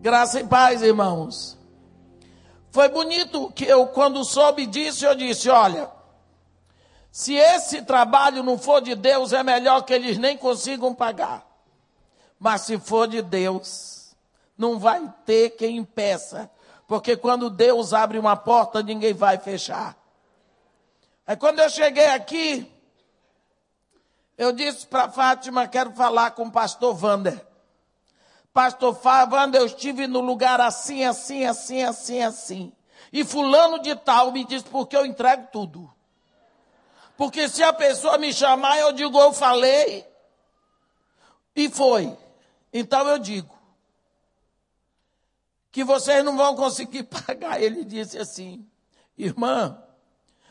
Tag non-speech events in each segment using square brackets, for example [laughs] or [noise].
Graça e paz, irmãos. Foi bonito que eu, quando soube disso, eu disse: olha, se esse trabalho não for de Deus, é melhor que eles nem consigam pagar. Mas se for de Deus, não vai ter quem impeça. Porque quando Deus abre uma porta, ninguém vai fechar. Aí quando eu cheguei aqui, eu disse para Fátima, quero falar com o pastor Vander. Pastor Wander, eu estive no lugar assim, assim, assim, assim, assim. E fulano de tal me disse, porque eu entrego tudo. Porque se a pessoa me chamar, eu digo, eu falei. E foi. Então eu digo. Que vocês não vão conseguir [laughs] pagar. Ele disse assim, irmã,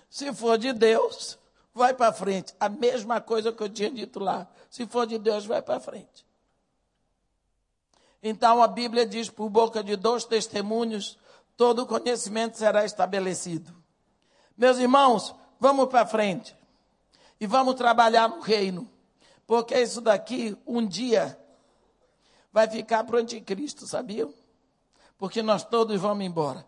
se for de Deus, vai para frente. A mesma coisa que eu tinha dito lá. Se for de Deus, vai para frente. Então a Bíblia diz: por boca de dois testemunhos, todo conhecimento será estabelecido. Meus irmãos, vamos para frente e vamos trabalhar no reino, porque isso daqui um dia vai ficar para o anticristo, sabiam? Porque nós todos vamos embora.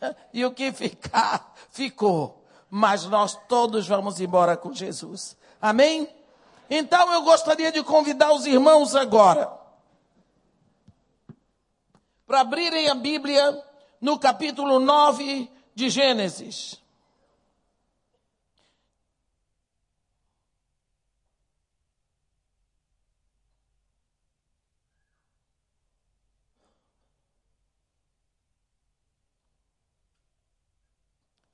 [laughs] e o que ficar, ficou. Mas nós todos vamos embora com Jesus. Amém? Então eu gostaria de convidar os irmãos agora para abrirem a Bíblia no capítulo 9 de Gênesis.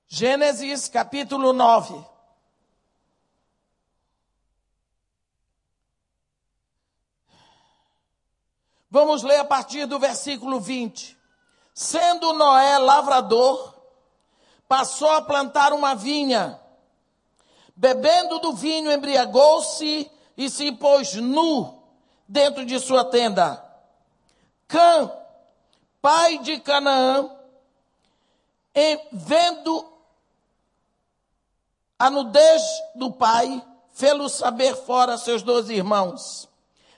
Gênesis capítulo 9. Vamos ler a partir do versículo 20. Sendo Noé lavrador, passou a plantar uma vinha. Bebendo do vinho, embriagou-se e se pôs nu dentro de sua tenda. Cã, pai de Canaã, vendo a nudez do pai, fê-lo saber fora seus dois irmãos.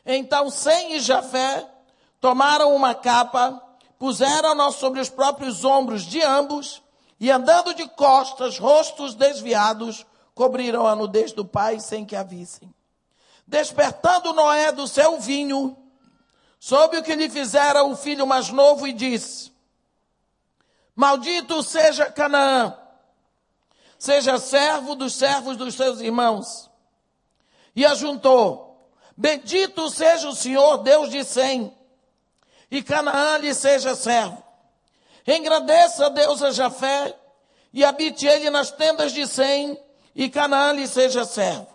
Então Sem e Jafé tomaram uma capa, puseram-na sobre os próprios ombros de ambos e andando de costas, rostos desviados, cobriram a nudez do pai sem que a vissem. Despertando Noé do seu vinho, soube o que lhe fizera o filho mais novo e disse: Maldito seja Canaã, seja servo dos servos dos seus irmãos. E ajuntou: Bendito seja o Senhor, Deus de Sem, e Canaã lhe seja servo. Engrandeça Deus a Jafé, e habite ele nas tendas de Sem, e Canaã lhe seja servo.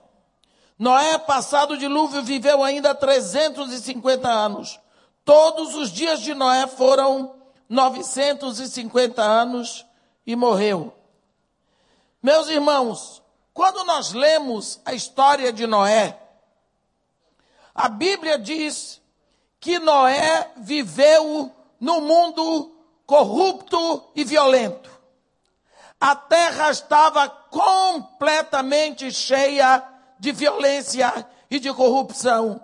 Noé, passado o dilúvio, viveu ainda 350 anos. Todos os dias de Noé foram 950 anos e morreu. Meus irmãos, quando nós lemos a história de Noé, a Bíblia diz que Noé viveu no mundo corrupto e violento. A terra estava completamente cheia de violência e de corrupção.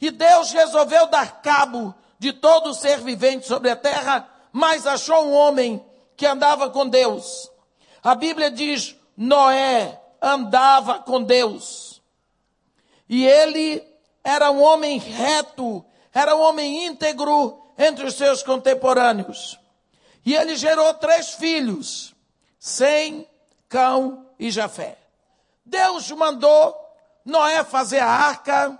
E Deus resolveu dar cabo de todo ser vivente sobre a terra, mas achou um homem que andava com Deus. A Bíblia diz: Noé andava com Deus. E ele era um homem reto era um homem íntegro entre os seus contemporâneos. E ele gerou três filhos: Sem, Cão e Jafé. Deus mandou Noé fazer a arca.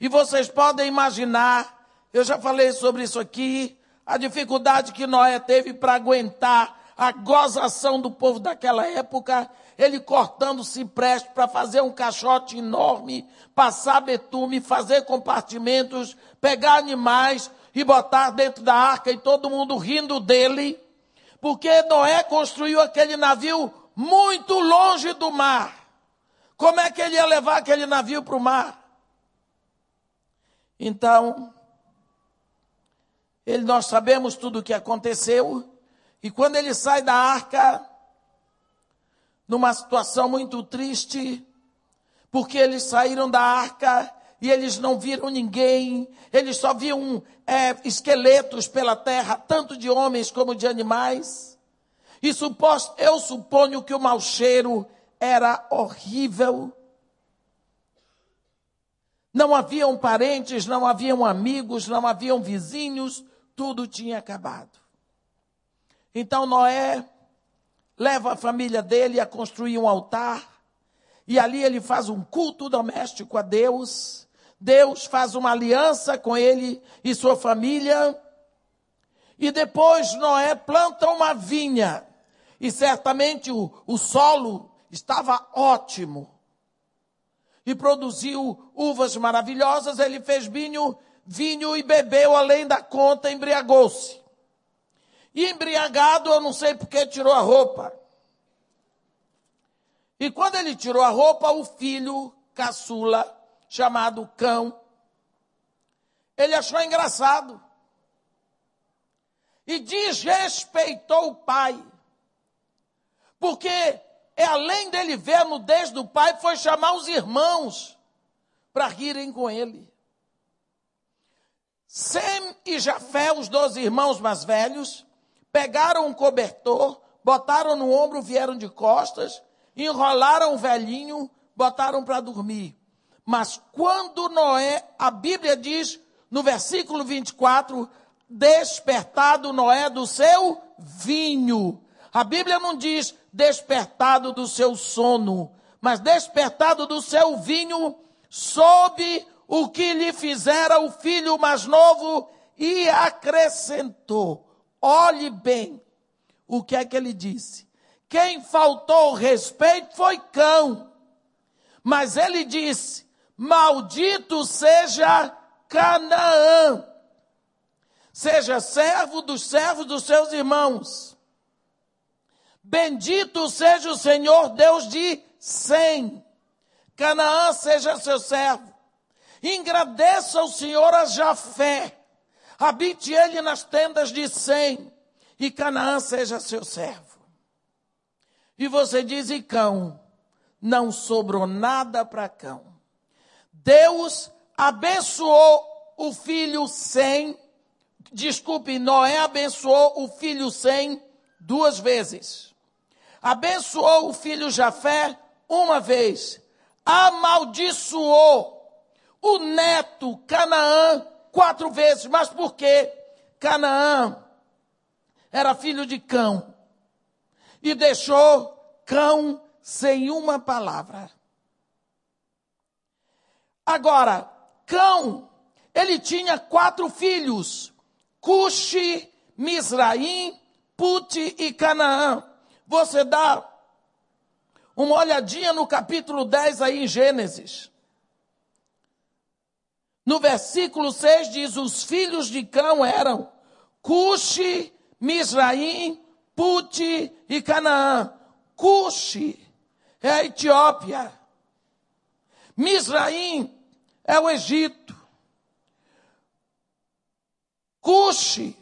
E vocês podem imaginar, eu já falei sobre isso aqui, a dificuldade que Noé teve para aguentar a gozação do povo daquela época ele cortando cipreste para fazer um caixote enorme, passar betume, fazer compartimentos, pegar animais e botar dentro da arca e todo mundo rindo dele, porque Noé construiu aquele navio muito longe do mar. Como é que ele ia levar aquele navio para o mar? Então, ele, nós sabemos tudo o que aconteceu, e quando ele sai da arca, numa situação muito triste, porque eles saíram da arca e eles não viram ninguém, eles só viam é, esqueletos pela terra, tanto de homens como de animais. E suposto, eu suponho que o mau cheiro era horrível. Não haviam parentes, não haviam amigos, não haviam vizinhos, tudo tinha acabado. Então Noé leva a família dele a construir um altar, e ali ele faz um culto doméstico a Deus. Deus faz uma aliança com ele e sua família. E depois Noé planta uma vinha. E certamente o, o solo estava ótimo. E produziu uvas maravilhosas. Ele fez vinho, vinho e bebeu além da conta, embriagou-se. E embriagado, eu não sei porque tirou a roupa. E quando ele tirou a roupa, o filho caçula, chamado Cão, ele achou engraçado. E desrespeitou o pai. Porque é além dele ver a nudez do pai, foi chamar os irmãos para rirem com ele. Sem e Jafé, os dois irmãos mais velhos, pegaram um cobertor, botaram no ombro, vieram de costas enrolaram o velhinho, botaram para dormir. Mas quando Noé, a Bíblia diz no versículo 24, despertado Noé do seu vinho. A Bíblia não diz despertado do seu sono, mas despertado do seu vinho, soube o que lhe fizera o filho mais novo e acrescentou. Olhe bem o que é que ele disse. Quem faltou respeito foi cão. Mas ele disse: Maldito seja Canaã, seja servo dos servos dos seus irmãos. Bendito seja o Senhor Deus de Sem. Canaã seja seu servo. Engrandeça o Senhor a Jafé. Habite ele nas tendas de Sem. E Canaã seja seu servo. E você diz, e cão? Não sobrou nada para cão. Deus abençoou o filho sem, desculpe, Noé abençoou o filho sem duas vezes. Abençoou o filho Jafé uma vez. Amaldiçoou o neto Canaã quatro vezes. Mas por quê? Canaã era filho de cão e deixou cão sem uma palavra. Agora, cão, ele tinha quatro filhos: Cuxi, Misraim, Puti e Canaã. Você dá uma olhadinha no capítulo 10 aí em Gênesis. No versículo 6 diz: Os filhos de Cão eram Cuxi, Misraim, Puti e Canaã. Cuxi é a Etiópia. Misraim é o Egito. Cuxi,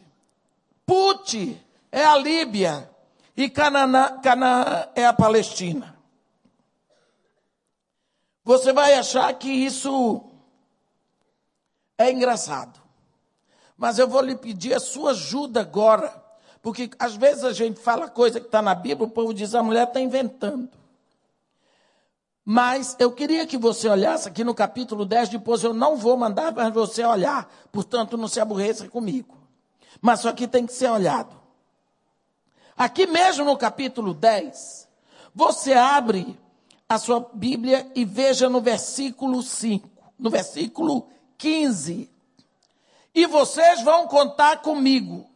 Puti é a Líbia. E Canaã, Canaã é a Palestina. Você vai achar que isso é engraçado. Mas eu vou lhe pedir a sua ajuda agora porque às vezes a gente fala coisa que está na Bíblia, o povo diz a mulher está inventando. Mas eu queria que você olhasse aqui no capítulo 10, depois eu não vou mandar para você olhar, portanto não se aborreça comigo. Mas isso aqui tem que ser olhado. Aqui mesmo no capítulo 10, você abre a sua Bíblia e veja no versículo 5, no versículo 15. E vocês vão contar comigo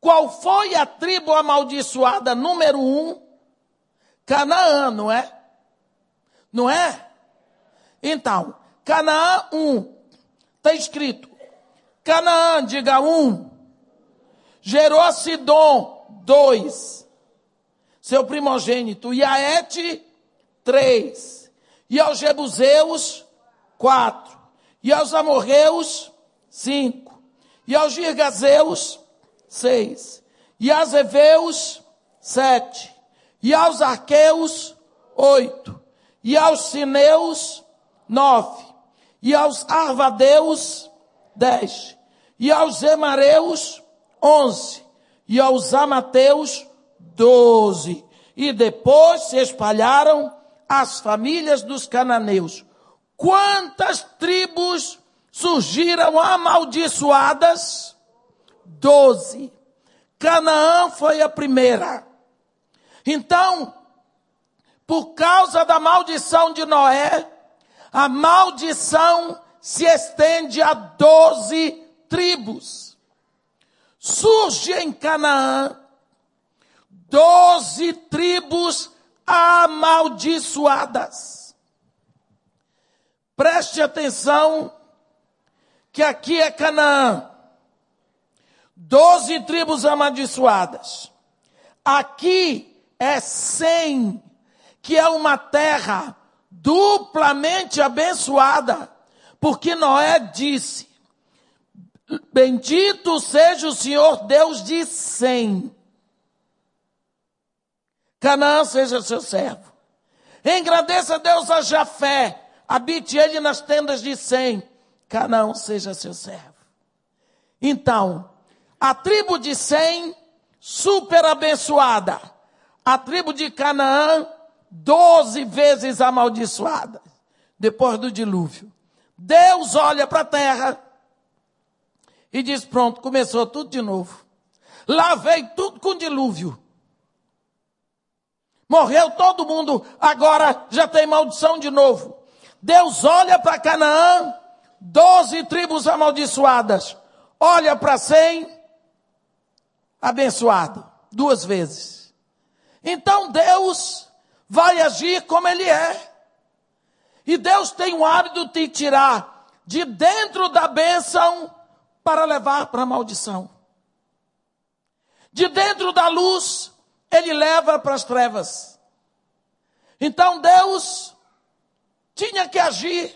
qual foi a tribo amaldiçoada número um? Canaã, não é? Não é? Então, Canaã um. Está escrito. Canaã, diga um. Gerou Sidom, dois. Seu primogênito. E Aete, três. E aos Jebuseus, quatro. E aos Amorreus, cinco. E aos Girgazeus, seis. E aos Eveus, sete. E aos Arqueus, oito. E aos Sineus, nove. e aos arvadeus, dez, e aos zemareus, onze, e aos amateus, doze. E depois se espalharam as famílias dos cananeus. Quantas tribos surgiram amaldiçoadas? Doze. Canaã foi a primeira. Então, por causa da maldição de Noé, a maldição se estende a doze tribos. Surge em Canaã doze tribos amaldiçoadas. Preste atenção que aqui é Canaã. Doze tribos amaldiçoadas. Aqui é Sem, que é uma terra duplamente abençoada, porque Noé disse: Bendito seja o Senhor Deus de Sem. Canaã seja seu servo. Engrandeça Deus a Jafé, habite ele nas tendas de Sem. Canaã seja seu servo. Então, a tribo de Sem, super abençoada. A tribo de Canaã, doze vezes amaldiçoada, depois do dilúvio. Deus olha para a terra e diz: Pronto, começou tudo de novo. Lá veio tudo com dilúvio. Morreu todo mundo, agora já tem maldição de novo. Deus olha para Canaã, doze tribos amaldiçoadas. Olha para Sem, abençoado, duas vezes. Então Deus vai agir como Ele é. E Deus tem o hábito de tirar de dentro da bênção para levar para a maldição. De dentro da luz, Ele leva para as trevas. Então Deus tinha que agir.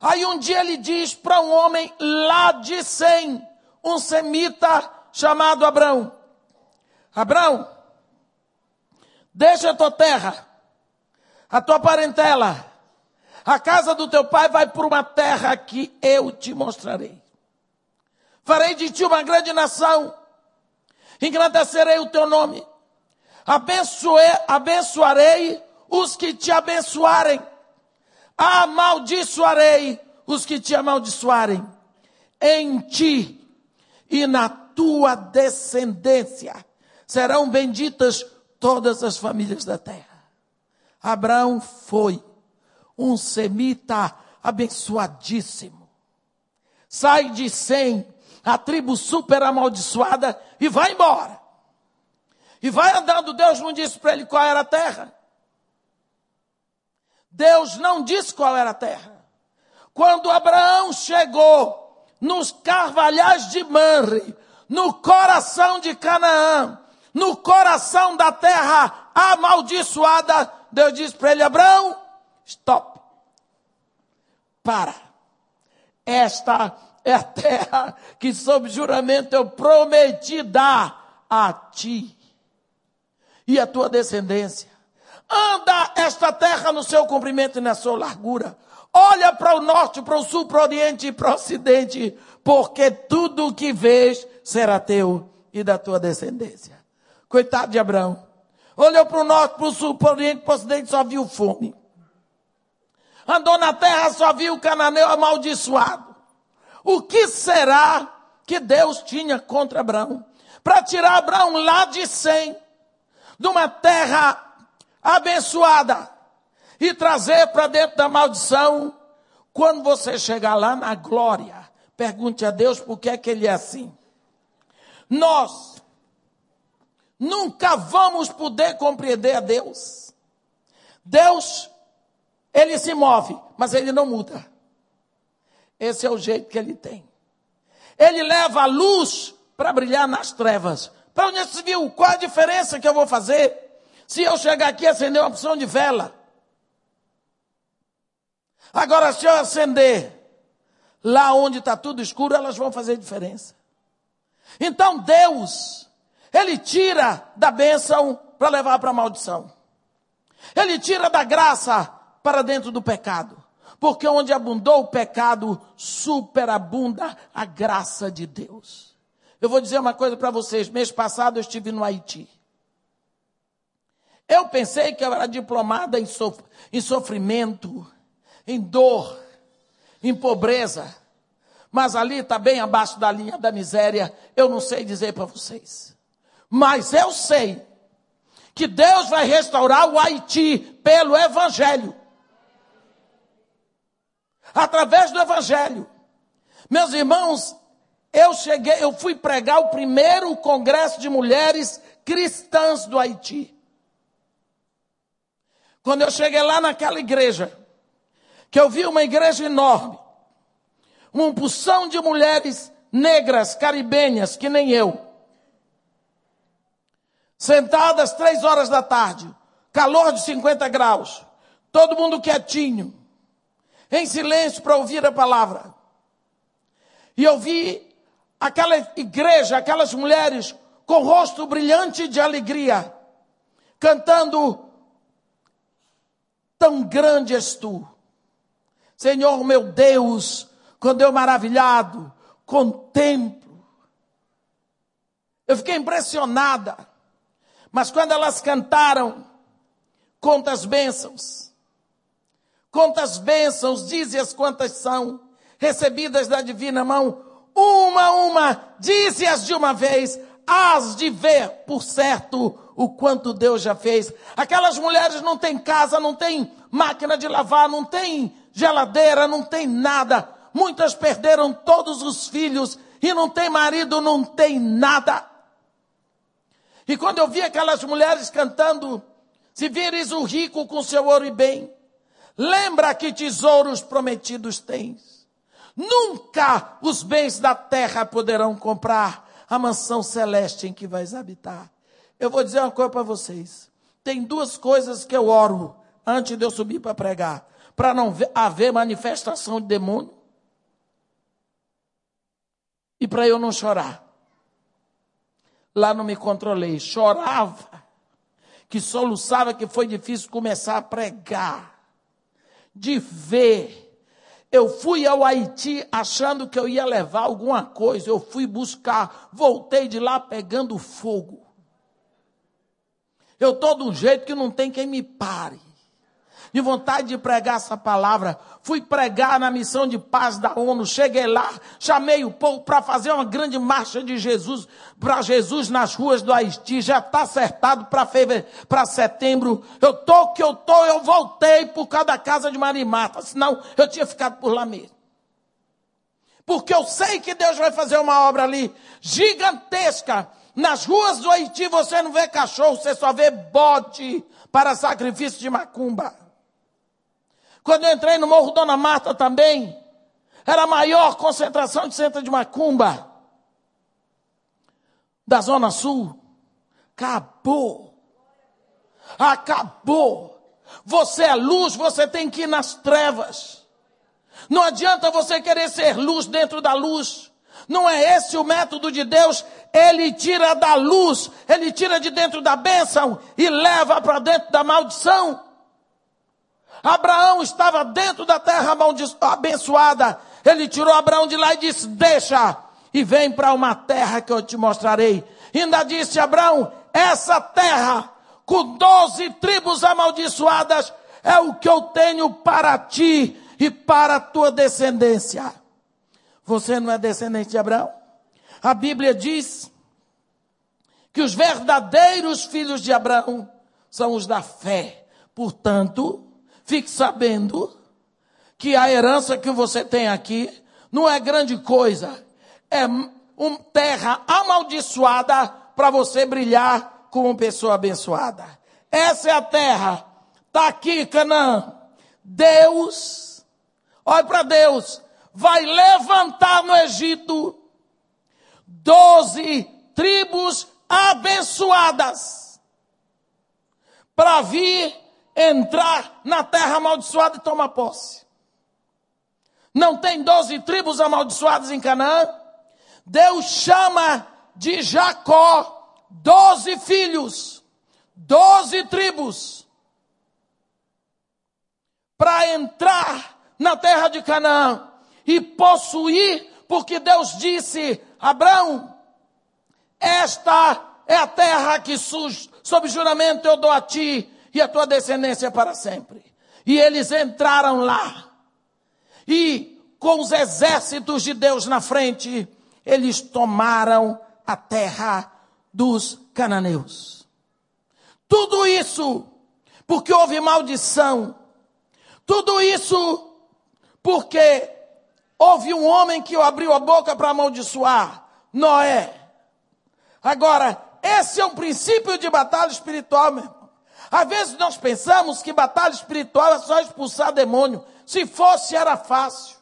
Aí um dia ele diz para um homem lá de Sem, um semita chamado Abrão: Abrão, Deixa a tua terra, a tua parentela, a casa do teu pai vai por uma terra que eu te mostrarei. Farei de ti uma grande nação, engrandecerei o teu nome, Abençoe, abençoarei os que te abençoarem, amaldiçoarei os que te amaldiçoarem. Em ti e na tua descendência serão benditas todas as famílias da terra. Abraão foi um semita abençoadíssimo. Sai de Sem, a tribo super amaldiçoada, e vai embora. E vai andando. Deus não disse para ele qual era a terra. Deus não disse qual era a terra. Quando Abraão chegou nos carvalhais de Manre, no coração de Canaã, no coração da terra amaldiçoada, Deus disse para ele: Abraão, stop. Para. Esta é a terra que, sob juramento, eu prometi dar a ti e a tua descendência. Anda esta terra no seu comprimento e na sua largura. Olha para o norte, para o sul, para o oriente e para o ocidente, porque tudo o que vês será teu e da tua descendência. Coitado de Abraão. Olhou para o norte, para o sul, para o oriente, para o ocidente, só viu fome. Andou na terra, só viu o cananeu amaldiçoado. O que será que Deus tinha contra Abraão? Para tirar Abraão lá de Sem, de uma terra abençoada, e trazer para dentro da maldição. Quando você chegar lá na glória, pergunte a Deus por que é que ele é assim. Nós Nunca vamos poder compreender a Deus. Deus, ele se move, mas ele não muda. Esse é o jeito que ele tem. Ele leva a luz para brilhar nas trevas. Para onde se viu? Qual a diferença que eu vou fazer se eu chegar aqui e acender uma opção de vela? Agora, se eu acender lá onde está tudo escuro, elas vão fazer diferença. Então, Deus, ele tira da bênção para levar para a maldição. Ele tira da graça para dentro do pecado. Porque onde abundou o pecado, superabunda a graça de Deus. Eu vou dizer uma coisa para vocês. Mês passado eu estive no Haiti. Eu pensei que eu era diplomada em, sof em sofrimento, em dor, em pobreza. Mas ali está bem abaixo da linha da miséria. Eu não sei dizer para vocês. Mas eu sei que Deus vai restaurar o Haiti pelo Evangelho. Através do Evangelho. Meus irmãos, eu cheguei, eu fui pregar o primeiro congresso de mulheres cristãs do Haiti. Quando eu cheguei lá naquela igreja, que eu vi uma igreja enorme, uma porção de mulheres negras, caribenhas, que nem eu, sentadas três horas da tarde, calor de 50 graus, todo mundo quietinho, em silêncio para ouvir a palavra. E eu vi aquela igreja, aquelas mulheres com rosto brilhante de alegria, cantando: Tão grande és tu, Senhor meu Deus, quando eu maravilhado contemplo. Eu fiquei impressionada, mas quando elas cantaram, quantas bênçãos, quantas bênçãos, dize-as quantas são, recebidas da divina mão, uma a uma, dize-as de uma vez, hás de ver, por certo, o quanto Deus já fez. Aquelas mulheres não têm casa, não têm máquina de lavar, não têm geladeira, não tem nada. Muitas perderam todos os filhos e não tem marido, não tem nada. E quando eu vi aquelas mulheres cantando, se vires o rico com seu ouro e bem, lembra que tesouros prometidos tens. Nunca os bens da terra poderão comprar a mansão celeste em que vais habitar. Eu vou dizer uma coisa para vocês. Tem duas coisas que eu oro antes de eu subir para pregar. Para não haver manifestação de demônio. E para eu não chorar. Lá não me controlei. Chorava. Que soluçava que foi difícil começar a pregar. De ver eu fui ao Haiti achando que eu ia levar alguma coisa. Eu fui buscar, voltei de lá pegando fogo. Eu estou de um jeito que não tem quem me pare. De vontade de pregar essa palavra. Fui pregar na missão de paz da ONU. Cheguei lá, chamei o povo para fazer uma grande marcha de Jesus, para Jesus nas ruas do Haiti. Já está acertado para setembro. Eu tô que eu tô, eu voltei por causa da casa de Marimata. Senão eu tinha ficado por lá mesmo. Porque eu sei que Deus vai fazer uma obra ali gigantesca. Nas ruas do Haiti você não vê cachorro, você só vê bode para sacrifício de macumba. Quando eu entrei no Morro Dona Marta também, era a maior concentração de centro de macumba da Zona Sul. Acabou. Acabou. Você é luz, você tem que ir nas trevas. Não adianta você querer ser luz dentro da luz. Não é esse o método de Deus. Ele tira da luz, ele tira de dentro da bênção e leva para dentro da maldição. Abraão estava dentro da terra abençoada. Ele tirou Abraão de lá e disse: Deixa e vem para uma terra que eu te mostrarei. ainda disse Abraão: Essa terra, com doze tribos amaldiçoadas, é o que eu tenho para ti e para a tua descendência. Você não é descendente de Abraão? A Bíblia diz que os verdadeiros filhos de Abraão são os da fé. Portanto, Fique sabendo que a herança que você tem aqui não é grande coisa. É uma terra amaldiçoada para você brilhar como pessoa abençoada. Essa é a terra. Está aqui, Canaã. Deus, olha para Deus, vai levantar no Egito doze tribos abençoadas para vir entrar na terra amaldiçoada e tomar posse. Não tem doze tribos amaldiçoadas em Canaã? Deus chama de Jacó doze filhos, doze tribos, para entrar na terra de Canaã e possuir, porque Deus disse: Abraão, esta é a terra que sob juramento eu dou a ti e a tua descendência para sempre. E eles entraram lá. E com os exércitos de Deus na frente, eles tomaram a terra dos cananeus. Tudo isso porque houve maldição. Tudo isso porque houve um homem que abriu a boca para amaldiçoar Noé. Agora, esse é um princípio de batalha espiritual, meu irmão. Às vezes nós pensamos que batalha espiritual é só expulsar demônio. Se fosse, era fácil.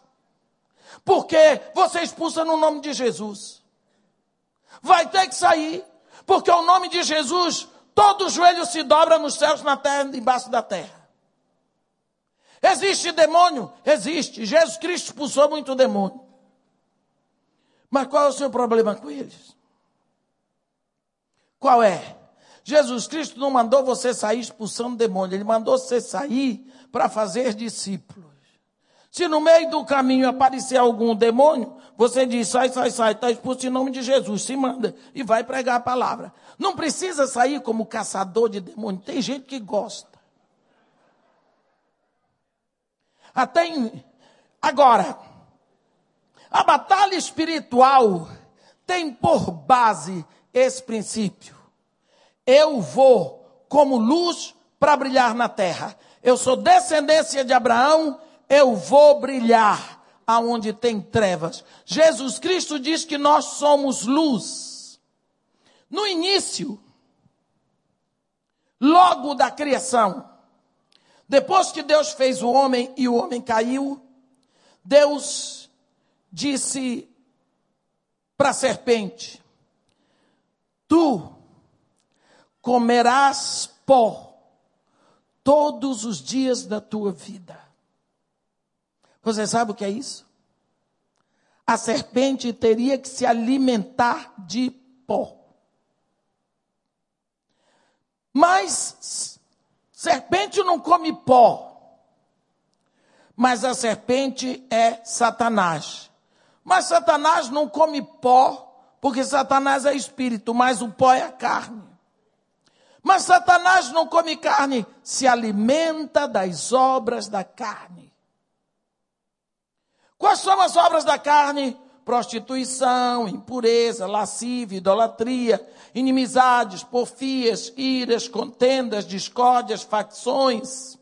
Porque você expulsa no nome de Jesus. Vai ter que sair. Porque o nome de Jesus, todo joelho se dobra nos céus, na terra embaixo da terra. Existe demônio? Existe. Jesus Cristo expulsou muito demônio. Mas qual é o seu problema com eles? Qual é? Jesus Cristo não mandou você sair expulsando demônio, ele mandou você sair para fazer discípulos. Se no meio do caminho aparecer algum demônio, você diz: sai, sai, sai, está expulso em nome de Jesus, se manda e vai pregar a palavra. Não precisa sair como caçador de demônio, tem gente que gosta. Até em... Agora, a batalha espiritual tem por base esse princípio. Eu vou como luz para brilhar na terra. Eu sou descendência de Abraão, eu vou brilhar aonde tem trevas. Jesus Cristo diz que nós somos luz. No início, logo da criação, depois que Deus fez o homem e o homem caiu, Deus disse para a serpente: Tu comerás pó todos os dias da tua vida. Você sabe o que é isso? A serpente teria que se alimentar de pó. Mas serpente não come pó. Mas a serpente é Satanás. Mas Satanás não come pó porque Satanás é espírito, mas o pó é a carne. Mas Satanás não come carne, se alimenta das obras da carne. Quais são as obras da carne? Prostituição, impureza, lascívia, idolatria, inimizades, porfias, iras, contendas, discórdias, facções,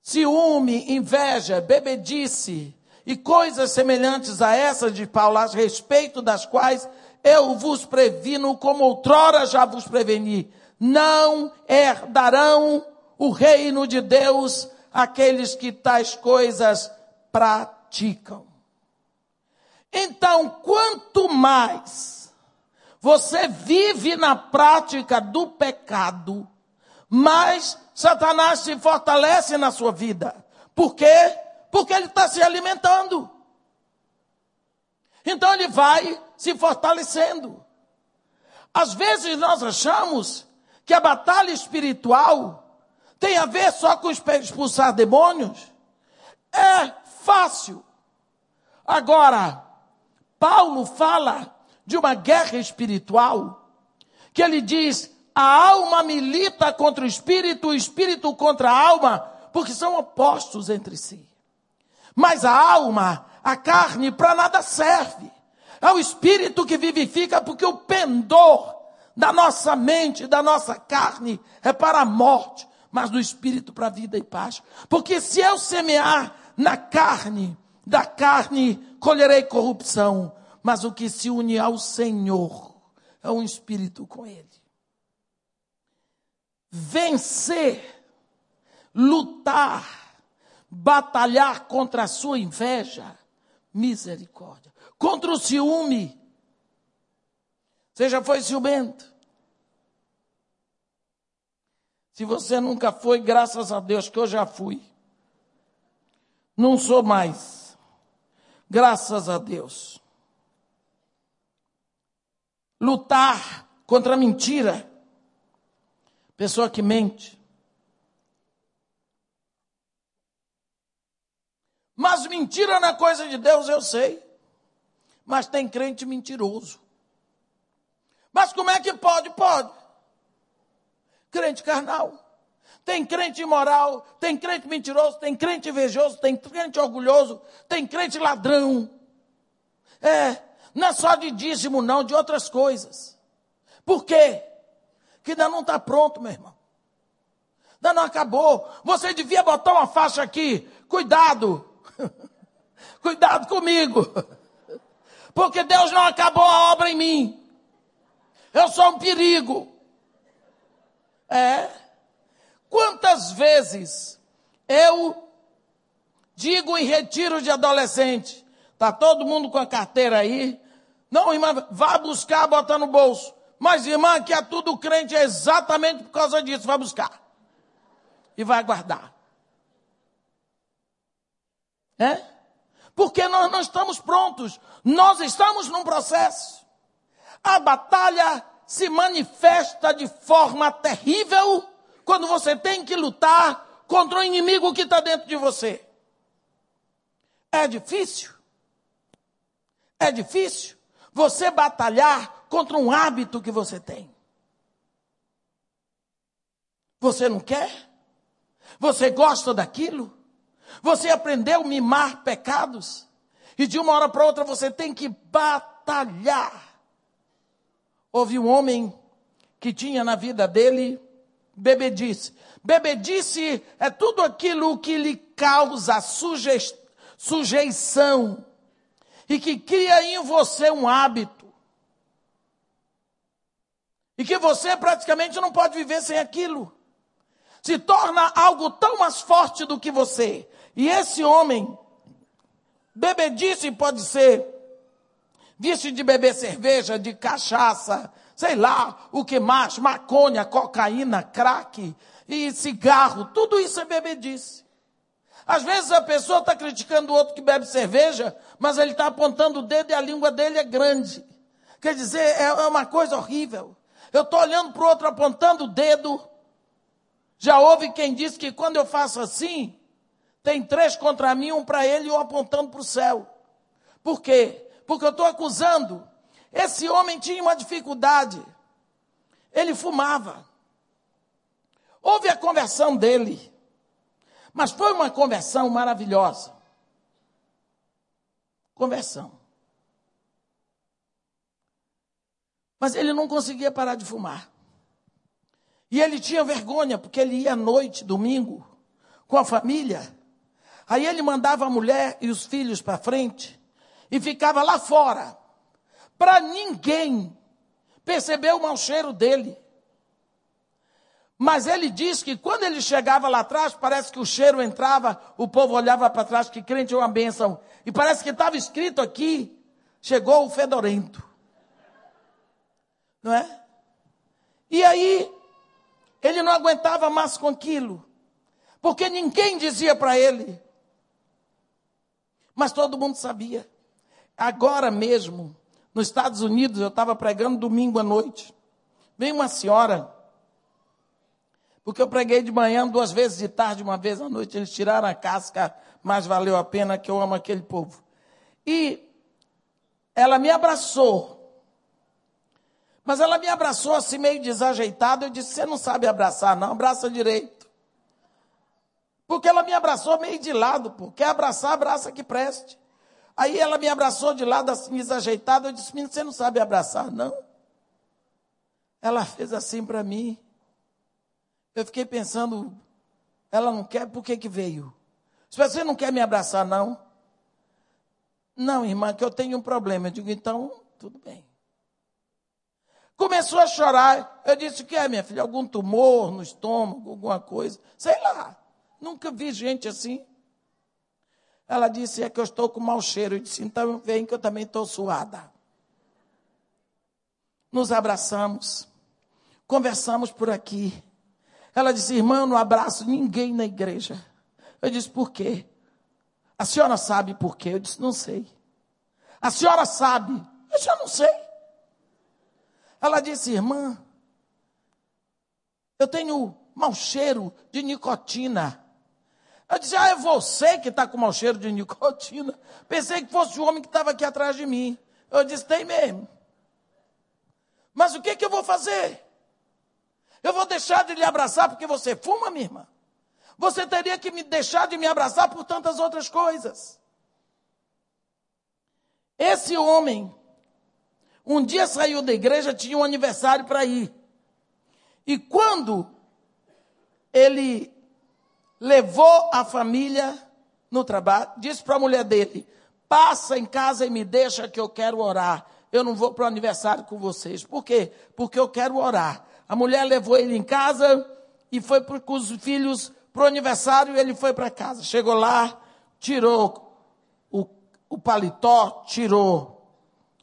ciúme, inveja, bebedice, e coisas semelhantes a essas de Paulo, a respeito das quais eu vos previno, como outrora já vos preveni. Não herdarão o reino de Deus aqueles que tais coisas praticam. Então, quanto mais você vive na prática do pecado, mais Satanás se fortalece na sua vida. Por quê? Porque ele está se alimentando. Então ele vai se fortalecendo. Às vezes nós achamos que a batalha espiritual tem a ver só com expulsar demônios. É fácil. Agora, Paulo fala de uma guerra espiritual que ele diz: a alma milita contra o espírito, o espírito contra a alma, porque são opostos entre si. Mas a alma, a carne, para nada serve. É o espírito que vivifica, porque o pendor da nossa mente, da nossa carne, é para a morte, mas do espírito para a vida e paz. Porque se eu semear na carne, da carne colherei corrupção, mas o que se une ao Senhor é um espírito com Ele. Vencer, lutar, batalhar contra a sua inveja, misericórdia. Contra o ciúme. Você já foi ciumento? Se você nunca foi, graças a Deus que eu já fui. Não sou mais. Graças a Deus. Lutar contra a mentira. Pessoa que mente. Mas mentira na coisa de Deus eu sei. Mas tem crente mentiroso. Mas como é que pode? Pode. Crente carnal. Tem crente imoral, tem crente mentiroso, tem crente invejoso, tem crente orgulhoso, tem crente ladrão. É, não é só de dízimo, não, de outras coisas. Por quê? Que ainda não está pronto, meu irmão. Ainda não acabou. Você devia botar uma faixa aqui. Cuidado. [laughs] Cuidado comigo. [laughs] Porque Deus não acabou a obra em mim. Eu sou um perigo. É. Quantas vezes eu digo em retiro de adolescente, tá todo mundo com a carteira aí, não, irmã, vá buscar, bota no bolso. Mas, irmã, que é tudo crente é exatamente por causa disso, vai buscar. E vai guardar. É? Porque nós não estamos prontos. Nós estamos num processo. A batalha se manifesta de forma terrível quando você tem que lutar contra o inimigo que está dentro de você. É difícil. É difícil você batalhar contra um hábito que você tem. Você não quer? Você gosta daquilo? Você aprendeu a mimar pecados? E de uma hora para outra você tem que batalhar. Houve um homem que tinha na vida dele bebedice. Bebedice é tudo aquilo que lhe causa suje... sujeição e que cria em você um hábito. E que você praticamente não pode viver sem aquilo. Se torna algo tão mais forte do que você. E esse homem, bebedice pode ser vício de beber cerveja, de cachaça, sei lá, o que mais, maconha, cocaína, crack e cigarro, tudo isso é bebedice. Às vezes a pessoa está criticando o outro que bebe cerveja, mas ele está apontando o dedo e a língua dele é grande. Quer dizer, é, é uma coisa horrível. Eu estou olhando para o outro apontando o dedo. Já houve quem disse que quando eu faço assim, tem três contra mim, um para ele e um apontando para o céu. Por quê? Porque eu estou acusando esse homem tinha uma dificuldade. Ele fumava. Houve a conversão dele. Mas foi uma conversão maravilhosa. Conversão. Mas ele não conseguia parar de fumar. E ele tinha vergonha, porque ele ia à noite, domingo, com a família. Aí ele mandava a mulher e os filhos para frente e ficava lá fora para ninguém perceber o mau cheiro dele. Mas ele diz que quando ele chegava lá atrás, parece que o cheiro entrava, o povo olhava para trás, que crente é uma bênção. E parece que estava escrito aqui, chegou o fedorento. Não é? E aí, ele não aguentava mais com aquilo. Porque ninguém dizia para ele. Mas todo mundo sabia. Agora mesmo, nos Estados Unidos, eu estava pregando domingo à noite. Veio uma senhora, porque eu preguei de manhã duas vezes, de tarde uma vez à noite. Eles tiraram a casca, mas valeu a pena que eu amo aquele povo. E ela me abraçou. Mas ela me abraçou assim meio desajeitada. Eu disse: Você não sabe abraçar, não? Abraça direito. Porque ela me abraçou meio de lado, pô. Quer abraçar, abraça que preste. Aí ela me abraçou de lado assim, desajeitada. Eu disse: Menino, você não sabe abraçar, não? Ela fez assim para mim. Eu fiquei pensando: ela não quer, por que, que veio? Se você não quer me abraçar, não? Não, irmã, que eu tenho um problema. Eu digo: então, tudo bem. Começou a chorar. Eu disse: o que é, minha filha? Algum tumor no estômago, alguma coisa? Sei lá. Nunca vi gente assim. Ela disse: É que eu estou com mau cheiro. Eu disse: Então vem que eu também estou suada. Nos abraçamos, conversamos por aqui. Ela disse: Irmã, eu não abraço ninguém na igreja. Eu disse: Por quê? A senhora sabe por quê? Eu disse: Não sei. A senhora sabe? Eu já não sei. Ela disse: Irmã, eu tenho mau cheiro de nicotina. Eu disse, ah, é você que está com mau cheiro de nicotina. Pensei que fosse o homem que estava aqui atrás de mim. Eu disse, tem mesmo. Mas o que, que eu vou fazer? Eu vou deixar de lhe abraçar porque você fuma, minha irmã? Você teria que me deixar de me abraçar por tantas outras coisas. Esse homem, um dia saiu da igreja, tinha um aniversário para ir. E quando ele levou a família no trabalho, disse para a mulher dele: passa em casa e me deixa que eu quero orar. Eu não vou para o aniversário com vocês. Por quê? Porque eu quero orar. A mulher levou ele em casa e foi com os filhos para o aniversário. Ele foi para casa. Chegou lá, tirou o, o paletó, tirou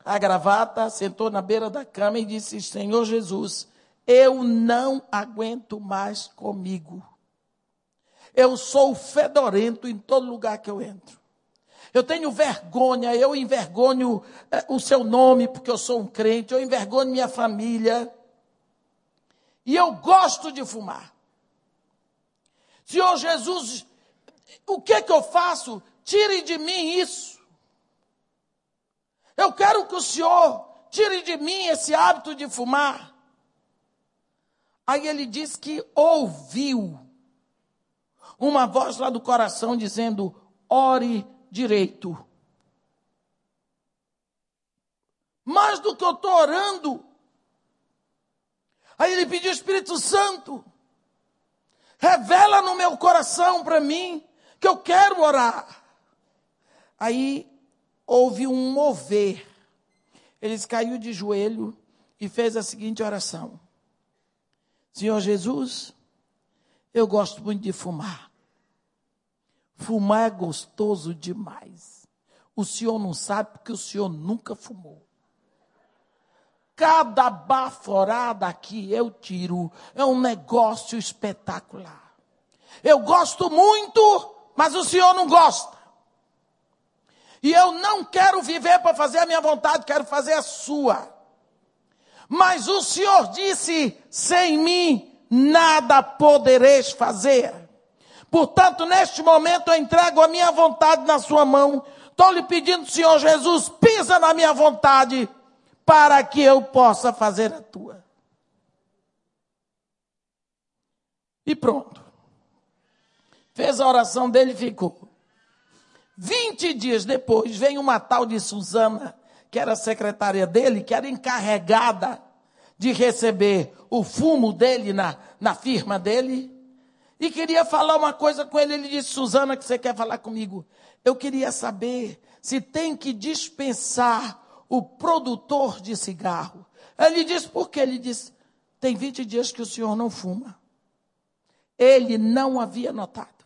a gravata, sentou na beira da cama e disse: Senhor Jesus, eu não aguento mais comigo. Eu sou fedorento em todo lugar que eu entro. Eu tenho vergonha, eu envergonho eh, o seu nome porque eu sou um crente, eu envergonho minha família. E eu gosto de fumar. Senhor Jesus, o que que eu faço? Tire de mim isso. Eu quero que o Senhor tire de mim esse hábito de fumar. Aí ele diz que ouviu uma voz lá do coração dizendo: ore direito. Mais do que eu estou orando. Aí ele pediu: Espírito Santo, revela no meu coração para mim que eu quero orar. Aí houve um mover. Ele caiu de joelho e fez a seguinte oração: Senhor Jesus, eu gosto muito de fumar. Fumar é gostoso demais. O senhor não sabe porque o senhor nunca fumou. Cada baforada aqui eu tiro. É um negócio espetacular. Eu gosto muito, mas o senhor não gosta. E eu não quero viver para fazer a minha vontade, quero fazer a sua. Mas o Senhor disse: sem mim nada podereis fazer. Portanto, neste momento eu entrego a minha vontade na sua mão. Estou lhe pedindo, Senhor Jesus, pisa na minha vontade para que eu possa fazer a tua. E pronto. Fez a oração dele e ficou. Vinte dias depois, vem uma tal de Suzana, que era secretária dele, que era encarregada de receber o fumo dele na, na firma dele e queria falar uma coisa com ele. Ele disse: Suzana, que você quer falar comigo? Eu queria saber se tem que dispensar o produtor de cigarro. Ele disse: por quê? Ele disse: tem 20 dias que o senhor não fuma. Ele não havia notado.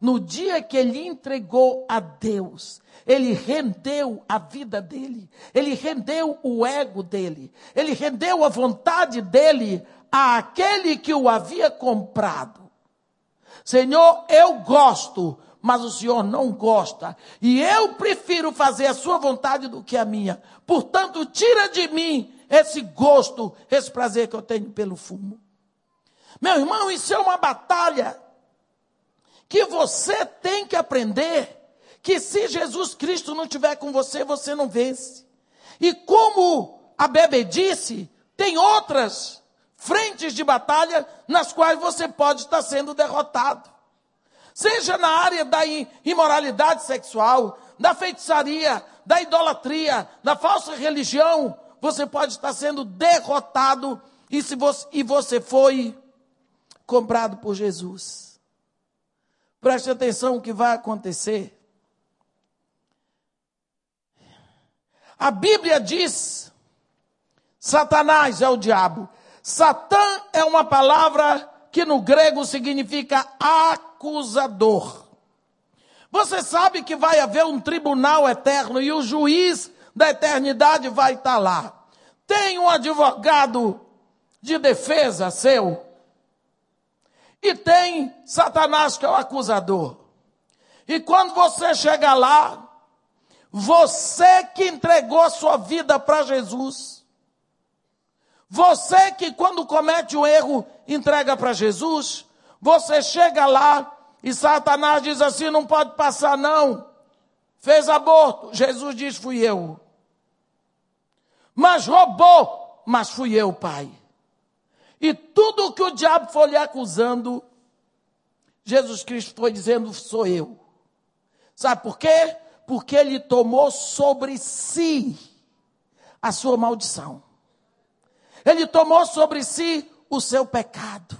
No dia que ele entregou a Deus, ele rendeu a vida dele, ele rendeu o ego dele, ele rendeu a vontade dele àquele que o havia comprado. Senhor, eu gosto, mas o Senhor não gosta. E eu prefiro fazer a sua vontade do que a minha. Portanto, tira de mim esse gosto, esse prazer que eu tenho pelo fumo. Meu irmão, isso é uma batalha que você tem que aprender que se Jesus Cristo não estiver com você, você não vence. E como a Bebe disse, tem outras frentes de batalha nas quais você pode estar sendo derrotado. Seja na área da imoralidade sexual, da feitiçaria, da idolatria, da falsa religião, você pode estar sendo derrotado e, se você, e você foi comprado por Jesus. Preste atenção o que vai acontecer. A Bíblia diz: Satanás é o diabo. Satã é uma palavra que no grego significa acusador. Você sabe que vai haver um tribunal eterno e o juiz da eternidade vai estar lá. Tem um advogado de defesa seu. E tem Satanás que é o acusador. E quando você chega lá, você que entregou sua vida para Jesus, você que quando comete um erro entrega para Jesus, você chega lá e Satanás diz assim: não pode passar, não. Fez aborto. Jesus diz: fui eu. Mas roubou, mas fui eu, pai. E tudo que o diabo foi lhe acusando, Jesus Cristo foi dizendo: sou eu. Sabe por quê? Porque ele tomou sobre si a sua maldição. Ele tomou sobre si o seu pecado.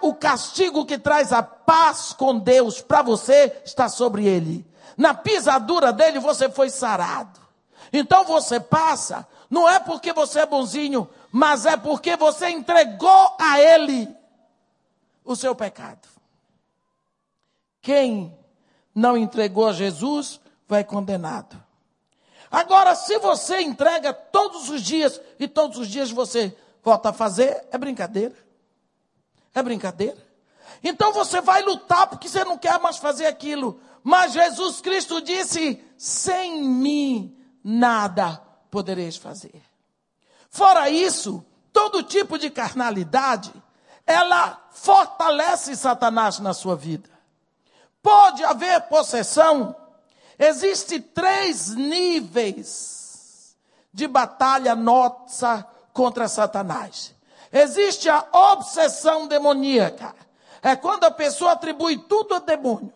O castigo que traz a paz com Deus para você está sobre ele. Na pisadura dele você foi sarado. Então você passa, não é porque você é bonzinho, mas é porque você entregou a ele o seu pecado. Quem não entregou a Jesus vai condenado. Agora, se você entrega todos os dias e todos os dias você volta a fazer, é brincadeira. É brincadeira. Então você vai lutar porque você não quer mais fazer aquilo. Mas Jesus Cristo disse: sem mim nada podereis fazer. Fora isso, todo tipo de carnalidade, ela fortalece Satanás na sua vida. Pode haver possessão. Existem três níveis de batalha nossa contra Satanás. Existe a obsessão demoníaca. É quando a pessoa atribui tudo a demônio.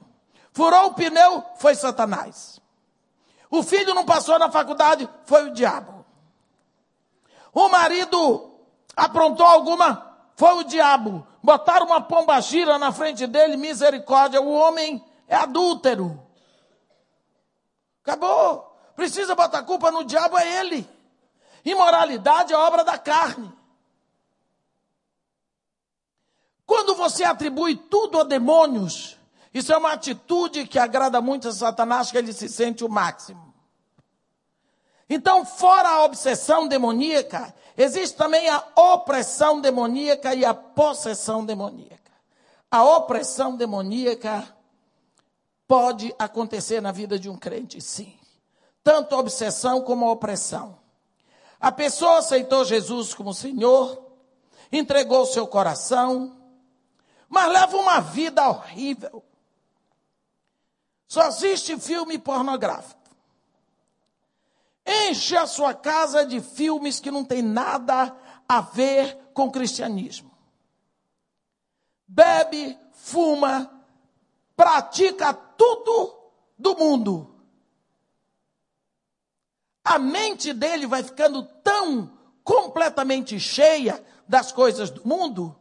Furou o pneu, foi Satanás. O filho não passou na faculdade, foi o diabo. O marido aprontou alguma, foi o diabo. Botaram uma pomba gira na frente dele, misericórdia. O homem é adúltero. Acabou. Precisa botar culpa no diabo, é ele. Imoralidade é obra da carne. Quando você atribui tudo a demônios, isso é uma atitude que agrada muito a Satanás, que ele se sente o máximo. Então, fora a obsessão demoníaca, existe também a opressão demoníaca e a possessão demoníaca. A opressão demoníaca pode acontecer na vida de um crente, sim. Tanto a obsessão como a opressão. A pessoa aceitou Jesus como Senhor, entregou seu coração, mas leva uma vida horrível. Só assiste filme pornográfico. Enche a sua casa de filmes que não tem nada a ver com cristianismo. Bebe, fuma, pratica tudo do mundo. A mente dele vai ficando tão completamente cheia das coisas do mundo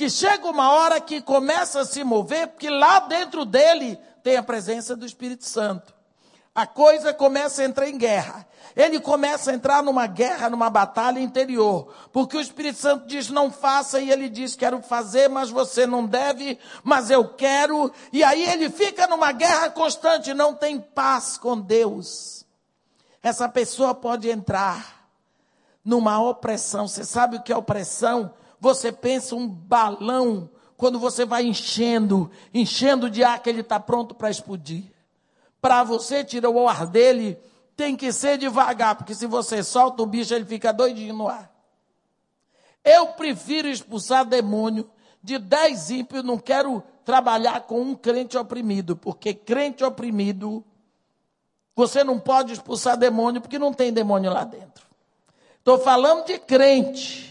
que chega uma hora que começa a se mover, porque lá dentro dele tem a presença do Espírito Santo. A coisa começa a entrar em guerra. Ele começa a entrar numa guerra, numa batalha interior. Porque o Espírito Santo diz: não faça, e ele diz: quero fazer, mas você não deve, mas eu quero. E aí ele fica numa guerra constante, não tem paz com Deus. Essa pessoa pode entrar numa opressão. Você sabe o que é opressão? você pensa um balão, quando você vai enchendo, enchendo de ar que ele está pronto para explodir. Para você tirar o ar dele, tem que ser devagar, porque se você solta o bicho, ele fica doidinho no ar. Eu prefiro expulsar demônio de dez ímpios, não quero trabalhar com um crente oprimido, porque crente oprimido, você não pode expulsar demônio, porque não tem demônio lá dentro. Estou falando de crente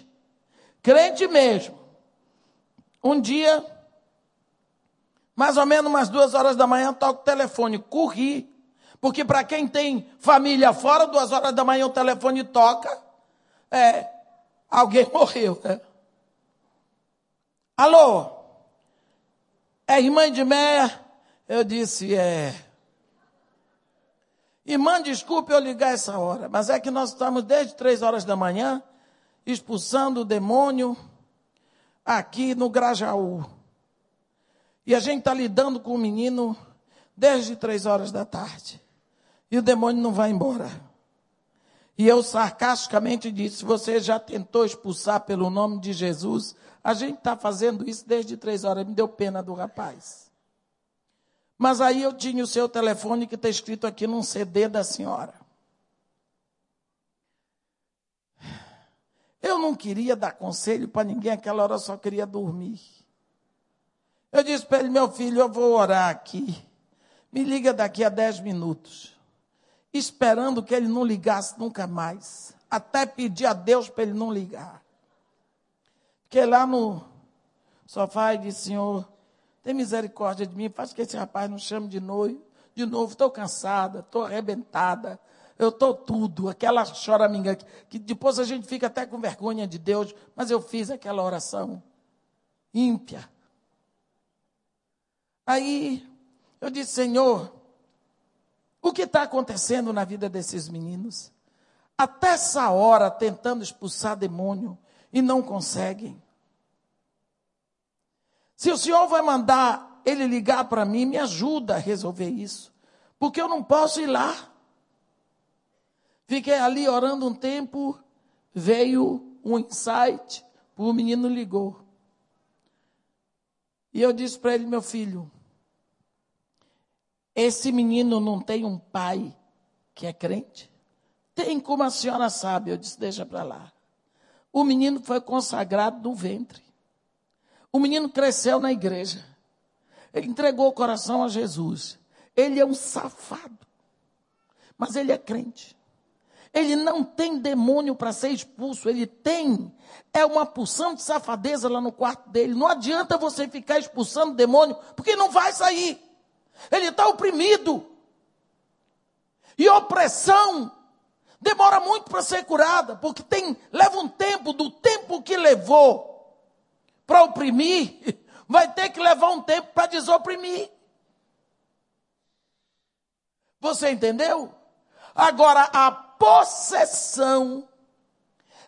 crente mesmo. Um dia, mais ou menos umas duas horas da manhã, toco o telefone, corri, porque para quem tem família fora, duas horas da manhã o telefone toca, é, alguém [laughs] morreu. Né? Alô? É irmã de Meia? Eu disse, é. Irmã, desculpe eu ligar essa hora, mas é que nós estamos desde três horas da manhã expulsando o demônio aqui no Grajaú. E a gente está lidando com o menino desde três horas da tarde. E o demônio não vai embora. E eu sarcasticamente disse: Você já tentou expulsar pelo nome de Jesus? A gente está fazendo isso desde três horas. Me deu pena do rapaz. Mas aí eu tinha o seu telefone que está escrito aqui num CD da senhora. Eu não queria dar conselho para ninguém, aquela hora eu só queria dormir. Eu disse para ele, meu filho, eu vou orar aqui. Me liga daqui a dez minutos. Esperando que ele não ligasse nunca mais. Até pedir a Deus para ele não ligar. Fiquei lá no sofá e disse, Senhor, tem misericórdia de mim, faz que esse rapaz não chame de novo. De novo, estou cansada, estou arrebentada, eu estou tudo, aquela choraminga que, que depois a gente fica até com vergonha de Deus, mas eu fiz aquela oração ímpia. Aí eu disse, Senhor, o que está acontecendo na vida desses meninos? Até essa hora tentando expulsar demônio e não conseguem. Se o Senhor vai mandar ele ligar para mim, me ajuda a resolver isso. Porque eu não posso ir lá. Fiquei ali orando um tempo, veio um insight, o menino ligou. E eu disse para ele, meu filho, esse menino não tem um pai que é crente? Tem, como a senhora sabe. Eu disse, deixa para lá. O menino foi consagrado no ventre. O menino cresceu na igreja. Ele entregou o coração a Jesus. Ele é um safado. Mas ele é crente. Ele não tem demônio para ser expulso, ele tem. É uma pulsão de safadeza lá no quarto dele. Não adianta você ficar expulsando demônio, porque não vai sair. Ele está oprimido. E opressão demora muito para ser curada, porque tem leva um tempo, do tempo que levou para oprimir, [laughs] vai ter que levar um tempo para desoprimir. Você entendeu? Agora, a possessão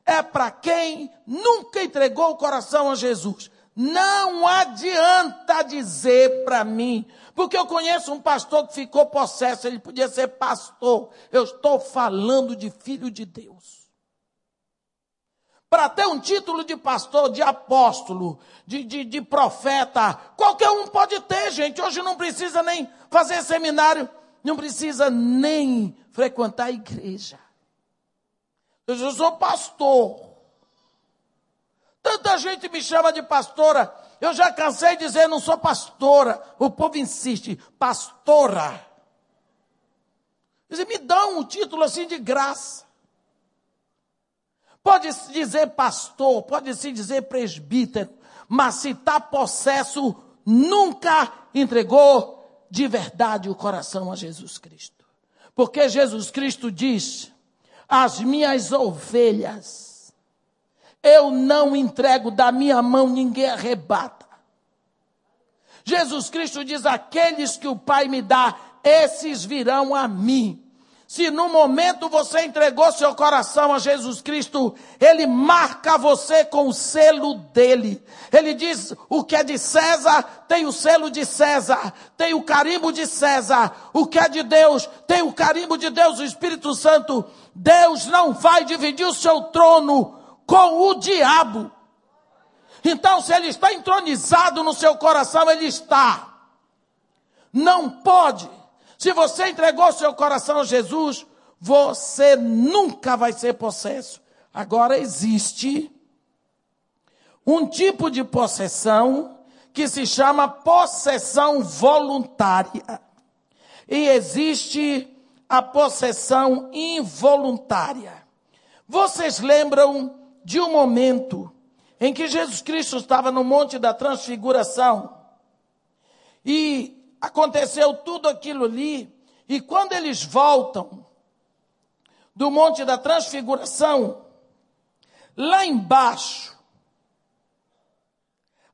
é para quem nunca entregou o coração a Jesus. Não adianta dizer para mim, porque eu conheço um pastor que ficou possesso, ele podia ser pastor. Eu estou falando de filho de Deus. Para ter um título de pastor, de apóstolo, de, de, de profeta, qualquer um pode ter, gente. Hoje não precisa nem fazer seminário, não precisa nem frequentar a igreja. Eu sou pastor. Tanta gente me chama de pastora. Eu já cansei de dizer, não sou pastora. O povo insiste, pastora. Dizem, me dão um título assim de graça. Pode-se dizer pastor, pode-se dizer presbítero, mas se está possesso, nunca entregou de verdade o coração a Jesus Cristo. Porque Jesus Cristo diz: as minhas ovelhas, eu não entrego da minha mão, ninguém arrebata. Jesus Cristo diz: aqueles que o Pai me dá, esses virão a mim. Se no momento você entregou seu coração a Jesus Cristo, Ele marca você com o selo dele. Ele diz: o que é de César tem o selo de César, tem o carimbo de César. O que é de Deus tem o carimbo de Deus, o Espírito Santo. Deus não vai dividir o seu trono com o diabo. Então, se ele está entronizado no seu coração, ele está. Não pode se você entregou seu coração a Jesus, você nunca vai ser possesso. Agora existe um tipo de possessão que se chama possessão voluntária. E existe a possessão involuntária. Vocês lembram de um momento em que Jesus Cristo estava no Monte da Transfiguração e aconteceu tudo aquilo ali, e quando eles voltam do Monte da Transfiguração, lá embaixo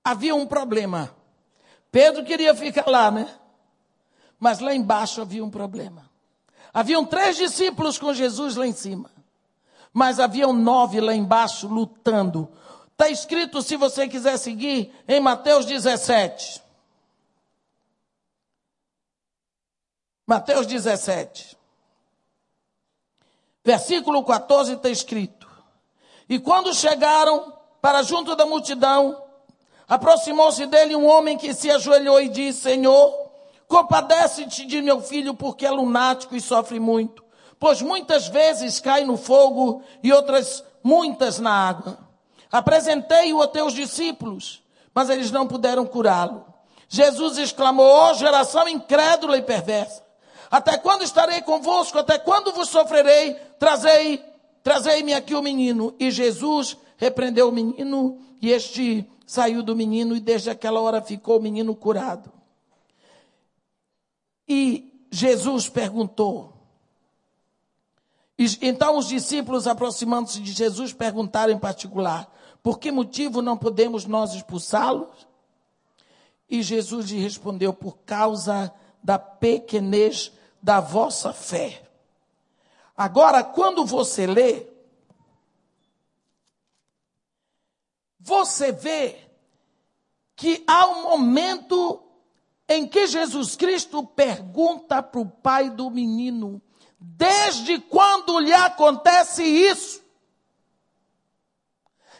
havia um problema. Pedro queria ficar lá, né? Mas lá embaixo havia um problema. Haviam três discípulos com Jesus lá em cima, mas haviam nove lá embaixo lutando. Está escrito, se você quiser seguir, em Mateus 17. Mateus 17. Versículo 14 está escrito: E quando chegaram para junto da multidão, aproximou-se dele um homem que se ajoelhou e disse: Senhor, compadece-te de meu filho, porque é lunático e sofre muito, pois muitas vezes cai no fogo e outras muitas na água. Apresentei-o a teus discípulos, mas eles não puderam curá-lo. Jesus exclamou: Ó oh, geração incrédula e perversa, até quando estarei convosco? Até quando vos sofrerei? Trazei, trazei-me aqui o menino. E Jesus repreendeu o menino, e este saiu do menino, e desde aquela hora ficou o menino curado. E Jesus perguntou. Então os discípulos, aproximando-se de Jesus, perguntaram em particular: por que motivo não podemos nós expulsá-los? E Jesus lhe respondeu: por causa da pequenez da vossa fé. Agora, quando você lê, você vê que há um momento em que Jesus Cristo pergunta para o pai do menino: desde quando lhe acontece isso?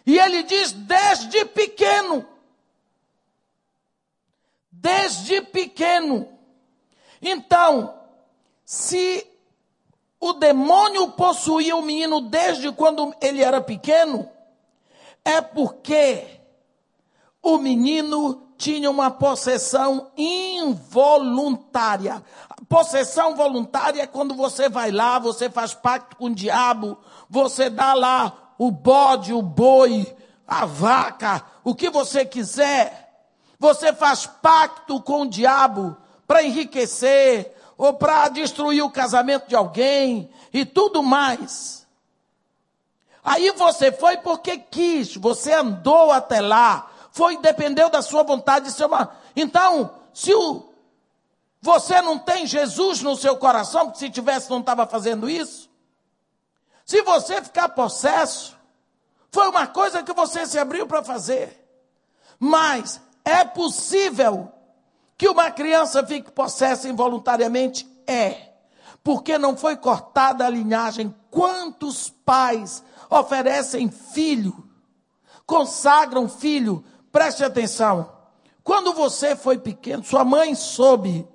E ele diz: desde pequeno. Desde pequeno. Então, se o demônio possuía o menino desde quando ele era pequeno, é porque o menino tinha uma possessão involuntária. Possessão voluntária é quando você vai lá, você faz pacto com o diabo, você dá lá o bode, o boi, a vaca, o que você quiser. Você faz pacto com o diabo para enriquecer, ou para destruir o casamento de alguém e tudo mais. Aí você foi porque quis, você andou até lá, foi dependeu da sua vontade. Isso é. Então, se o... você não tem Jesus no seu coração, porque se tivesse não estava fazendo isso. Se você ficar possesso, foi uma coisa que você se abriu para fazer. Mas é possível que uma criança fique possessa involuntariamente? É. Porque não foi cortada a linhagem. Quantos pais oferecem filho, consagram filho? Preste atenção. Quando você foi pequeno, sua mãe soube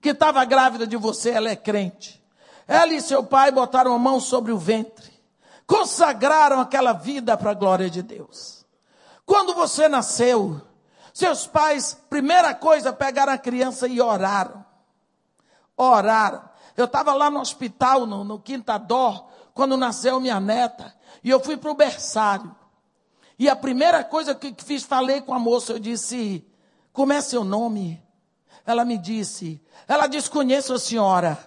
que estava grávida de você, ela é crente. Ela e seu pai botaram a mão sobre o ventre, consagraram aquela vida para a glória de Deus. Quando você nasceu, seus pais, primeira coisa, pegaram a criança e oraram. Oraram. Eu estava lá no hospital, no, no Quinta Dó, quando nasceu minha neta. E eu fui para o berçário. E a primeira coisa que fiz, falei com a moça, eu disse, como é seu nome? Ela me disse, ela disse, conheço a senhora.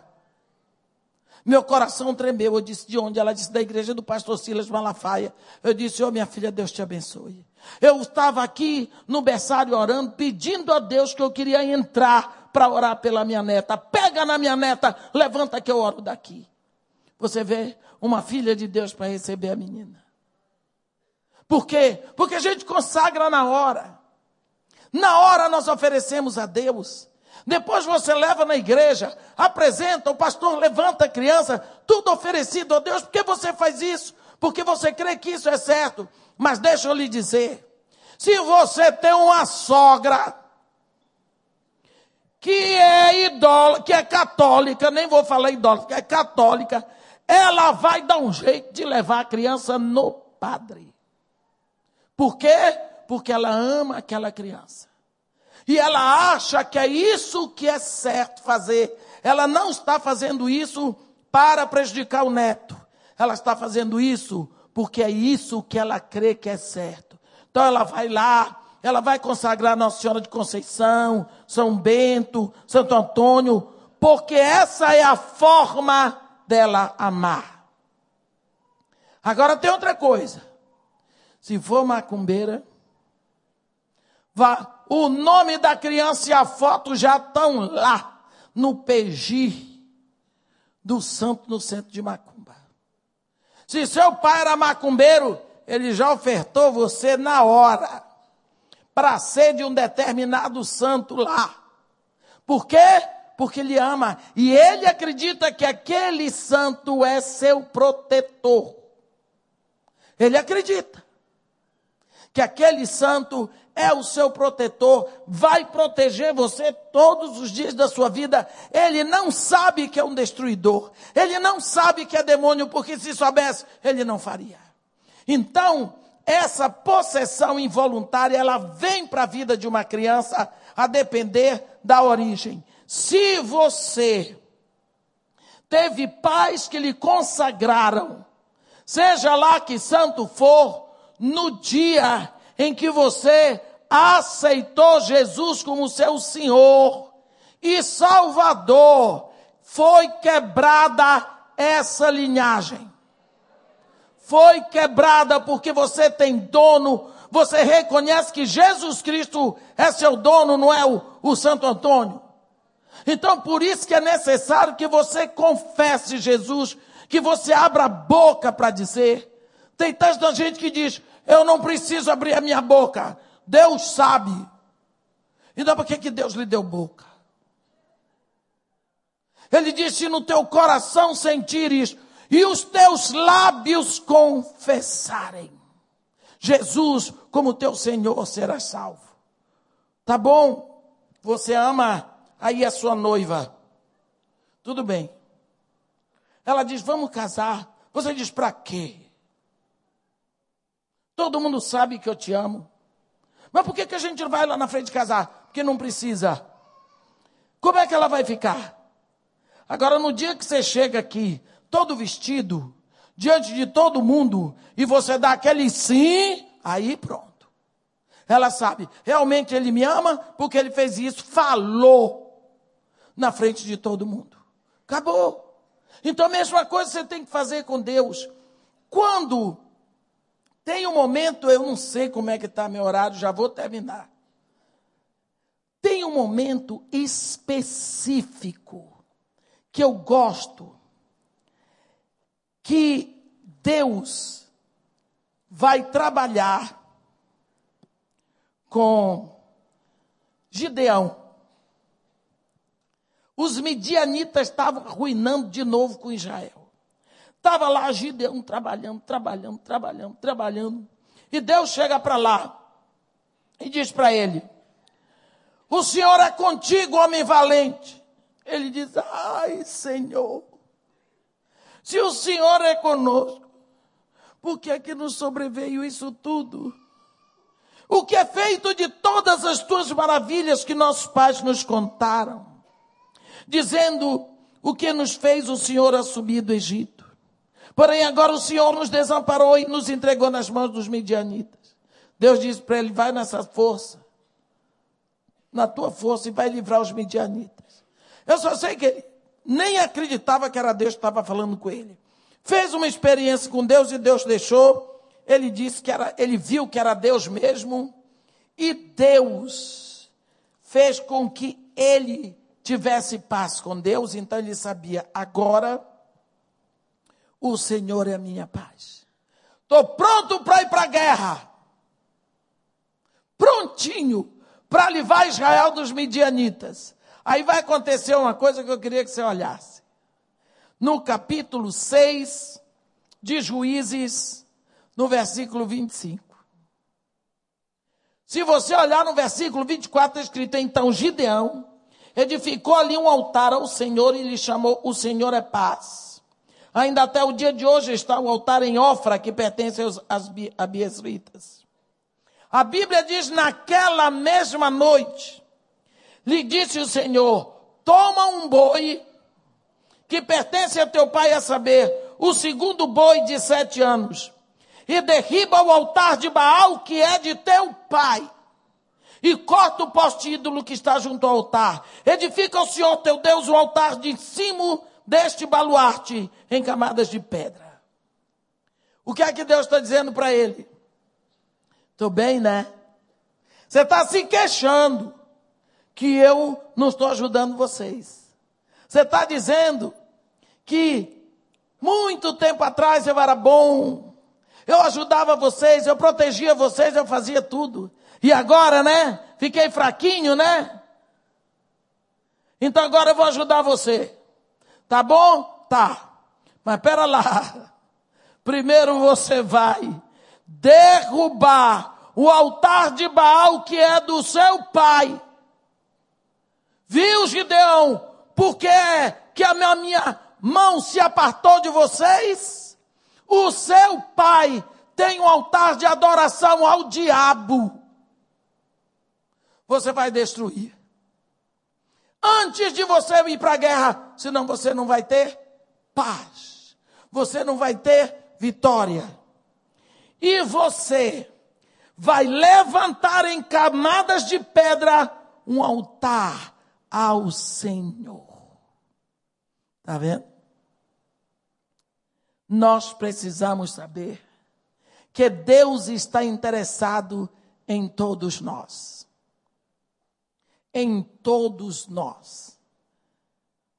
Meu coração tremeu. Eu disse, de onde? Ela disse, da igreja do pastor Silas Malafaia. Eu disse, oh minha filha, Deus te abençoe. Eu estava aqui no berçário orando, pedindo a Deus que eu queria entrar para orar pela minha neta. Pega na minha neta, levanta que eu oro daqui. Você vê uma filha de Deus para receber a menina. Por quê? Porque a gente consagra na hora. Na hora nós oferecemos a Deus. Depois você leva na igreja, apresenta, o pastor levanta a criança, tudo oferecido a Deus. Por que você faz isso? Porque você crê que isso é certo. Mas deixa eu lhe dizer: se você tem uma sogra que é idólatra, que é católica, nem vou falar idólatra, é católica, ela vai dar um jeito de levar a criança no padre. Por quê? Porque ela ama aquela criança e ela acha que é isso que é certo fazer. Ela não está fazendo isso para prejudicar o neto. Ela está fazendo isso porque é isso que ela crê que é certo. Então ela vai lá, ela vai consagrar Nossa Senhora de Conceição, São Bento, Santo Antônio, porque essa é a forma dela amar. Agora tem outra coisa. Se for macumbeira, vá o nome da criança e a foto já estão lá no PG do santo no centro de Macumba. Se seu pai era macumbeiro, ele já ofertou você na hora para ser de um determinado santo lá. Por quê? Porque ele ama e ele acredita que aquele santo é seu protetor. Ele acredita que aquele santo é o seu protetor, vai proteger você todos os dias da sua vida. Ele não sabe que é um destruidor, ele não sabe que é demônio, porque se soubesse, ele não faria. Então, essa possessão involuntária, ela vem para a vida de uma criança a depender da origem. Se você teve pais que lhe consagraram, seja lá que santo for, no dia em que você aceitou Jesus como seu Senhor e Salvador, foi quebrada essa linhagem. Foi quebrada porque você tem dono, você reconhece que Jesus Cristo é seu dono, não é o, o Santo Antônio. Então, por isso que é necessário que você confesse Jesus, que você abra a boca para dizer. Tem tanta gente que diz: Eu não preciso abrir a minha boca. Deus sabe. Então, por que, que Deus lhe deu boca? Ele disse: No teu coração sentires e os teus lábios confessarem. Jesus, como teu Senhor, será salvo. Tá bom? Você ama Aí a sua noiva, tudo bem. Ela diz: Vamos casar. Você diz: Para quê? Todo mundo sabe que eu te amo. Mas por que, que a gente vai lá na frente casar? Porque não precisa. Como é que ela vai ficar? Agora, no dia que você chega aqui, todo vestido, diante de todo mundo, e você dá aquele sim, aí pronto. Ela sabe, realmente ele me ama, porque ele fez isso, falou na frente de todo mundo. Acabou. Então a mesma coisa você tem que fazer com Deus. Quando tem um momento, eu não sei como é que está meu horário, já vou terminar. Tem um momento específico que eu gosto que Deus vai trabalhar com Gideão. Os midianitas estavam arruinando de novo com Israel. Estava lá Gideão trabalhando, trabalhando, trabalhando, trabalhando. E Deus chega para lá e diz para ele: O Senhor é contigo, homem valente. Ele diz: Ai, Senhor, se o Senhor é conosco, por que é que nos sobreveio isso tudo? O que é feito de todas as tuas maravilhas que nossos pais nos contaram? dizendo o que nos fez o Senhor assumir do Egito. Porém, agora o Senhor nos desamparou e nos entregou nas mãos dos midianitas. Deus disse para ele: vai nessa força, na tua força, e vai livrar os midianitas. Eu só sei que ele nem acreditava que era Deus que estava falando com ele. Fez uma experiência com Deus e Deus deixou. Ele disse que era, ele viu que era Deus mesmo. E Deus fez com que ele tivesse paz com Deus, então ele sabia, agora o Senhor é a minha paz. Estou pronto para ir para a guerra. Prontinho para livrar Israel dos midianitas. Aí vai acontecer uma coisa que eu queria que você olhasse. No capítulo 6 de Juízes, no versículo 25. Se você olhar no versículo 24, está escrito: Então Gideão edificou ali um altar ao Senhor e lhe chamou O Senhor é Paz. Ainda até o dia de hoje está o altar em Ofra, que pertence aos abiesritas. A Bíblia diz: naquela mesma noite, lhe disse o Senhor: toma um boi que pertence a teu pai, a saber, o segundo boi de sete anos, e derriba o altar de Baal que é de teu pai e corta o poste ídolo que está junto ao altar. Edifica ao Senhor teu Deus o altar de cima deste baluarte em camadas de pedra. O que é que Deus está dizendo para ele? Estou bem, né? Você está se queixando que eu não estou ajudando vocês. Você está dizendo que muito tempo atrás eu era bom, eu ajudava vocês, eu protegia vocês, eu fazia tudo. E agora, né? Fiquei fraquinho, né? Então agora eu vou ajudar você. Tá bom? Tá. Mas pera lá. Primeiro você vai derrubar o altar de Baal que é do seu pai. Viu, Gideão? Por que, que a minha, minha mão se apartou de vocês? O seu pai tem um altar de adoração ao diabo, você vai destruir. Antes de você ir para a guerra, senão você não vai ter paz, você não vai ter vitória. E você vai levantar em camadas de pedra um altar ao Senhor. Está vendo? Nós precisamos saber que Deus está interessado em todos nós. Em todos nós.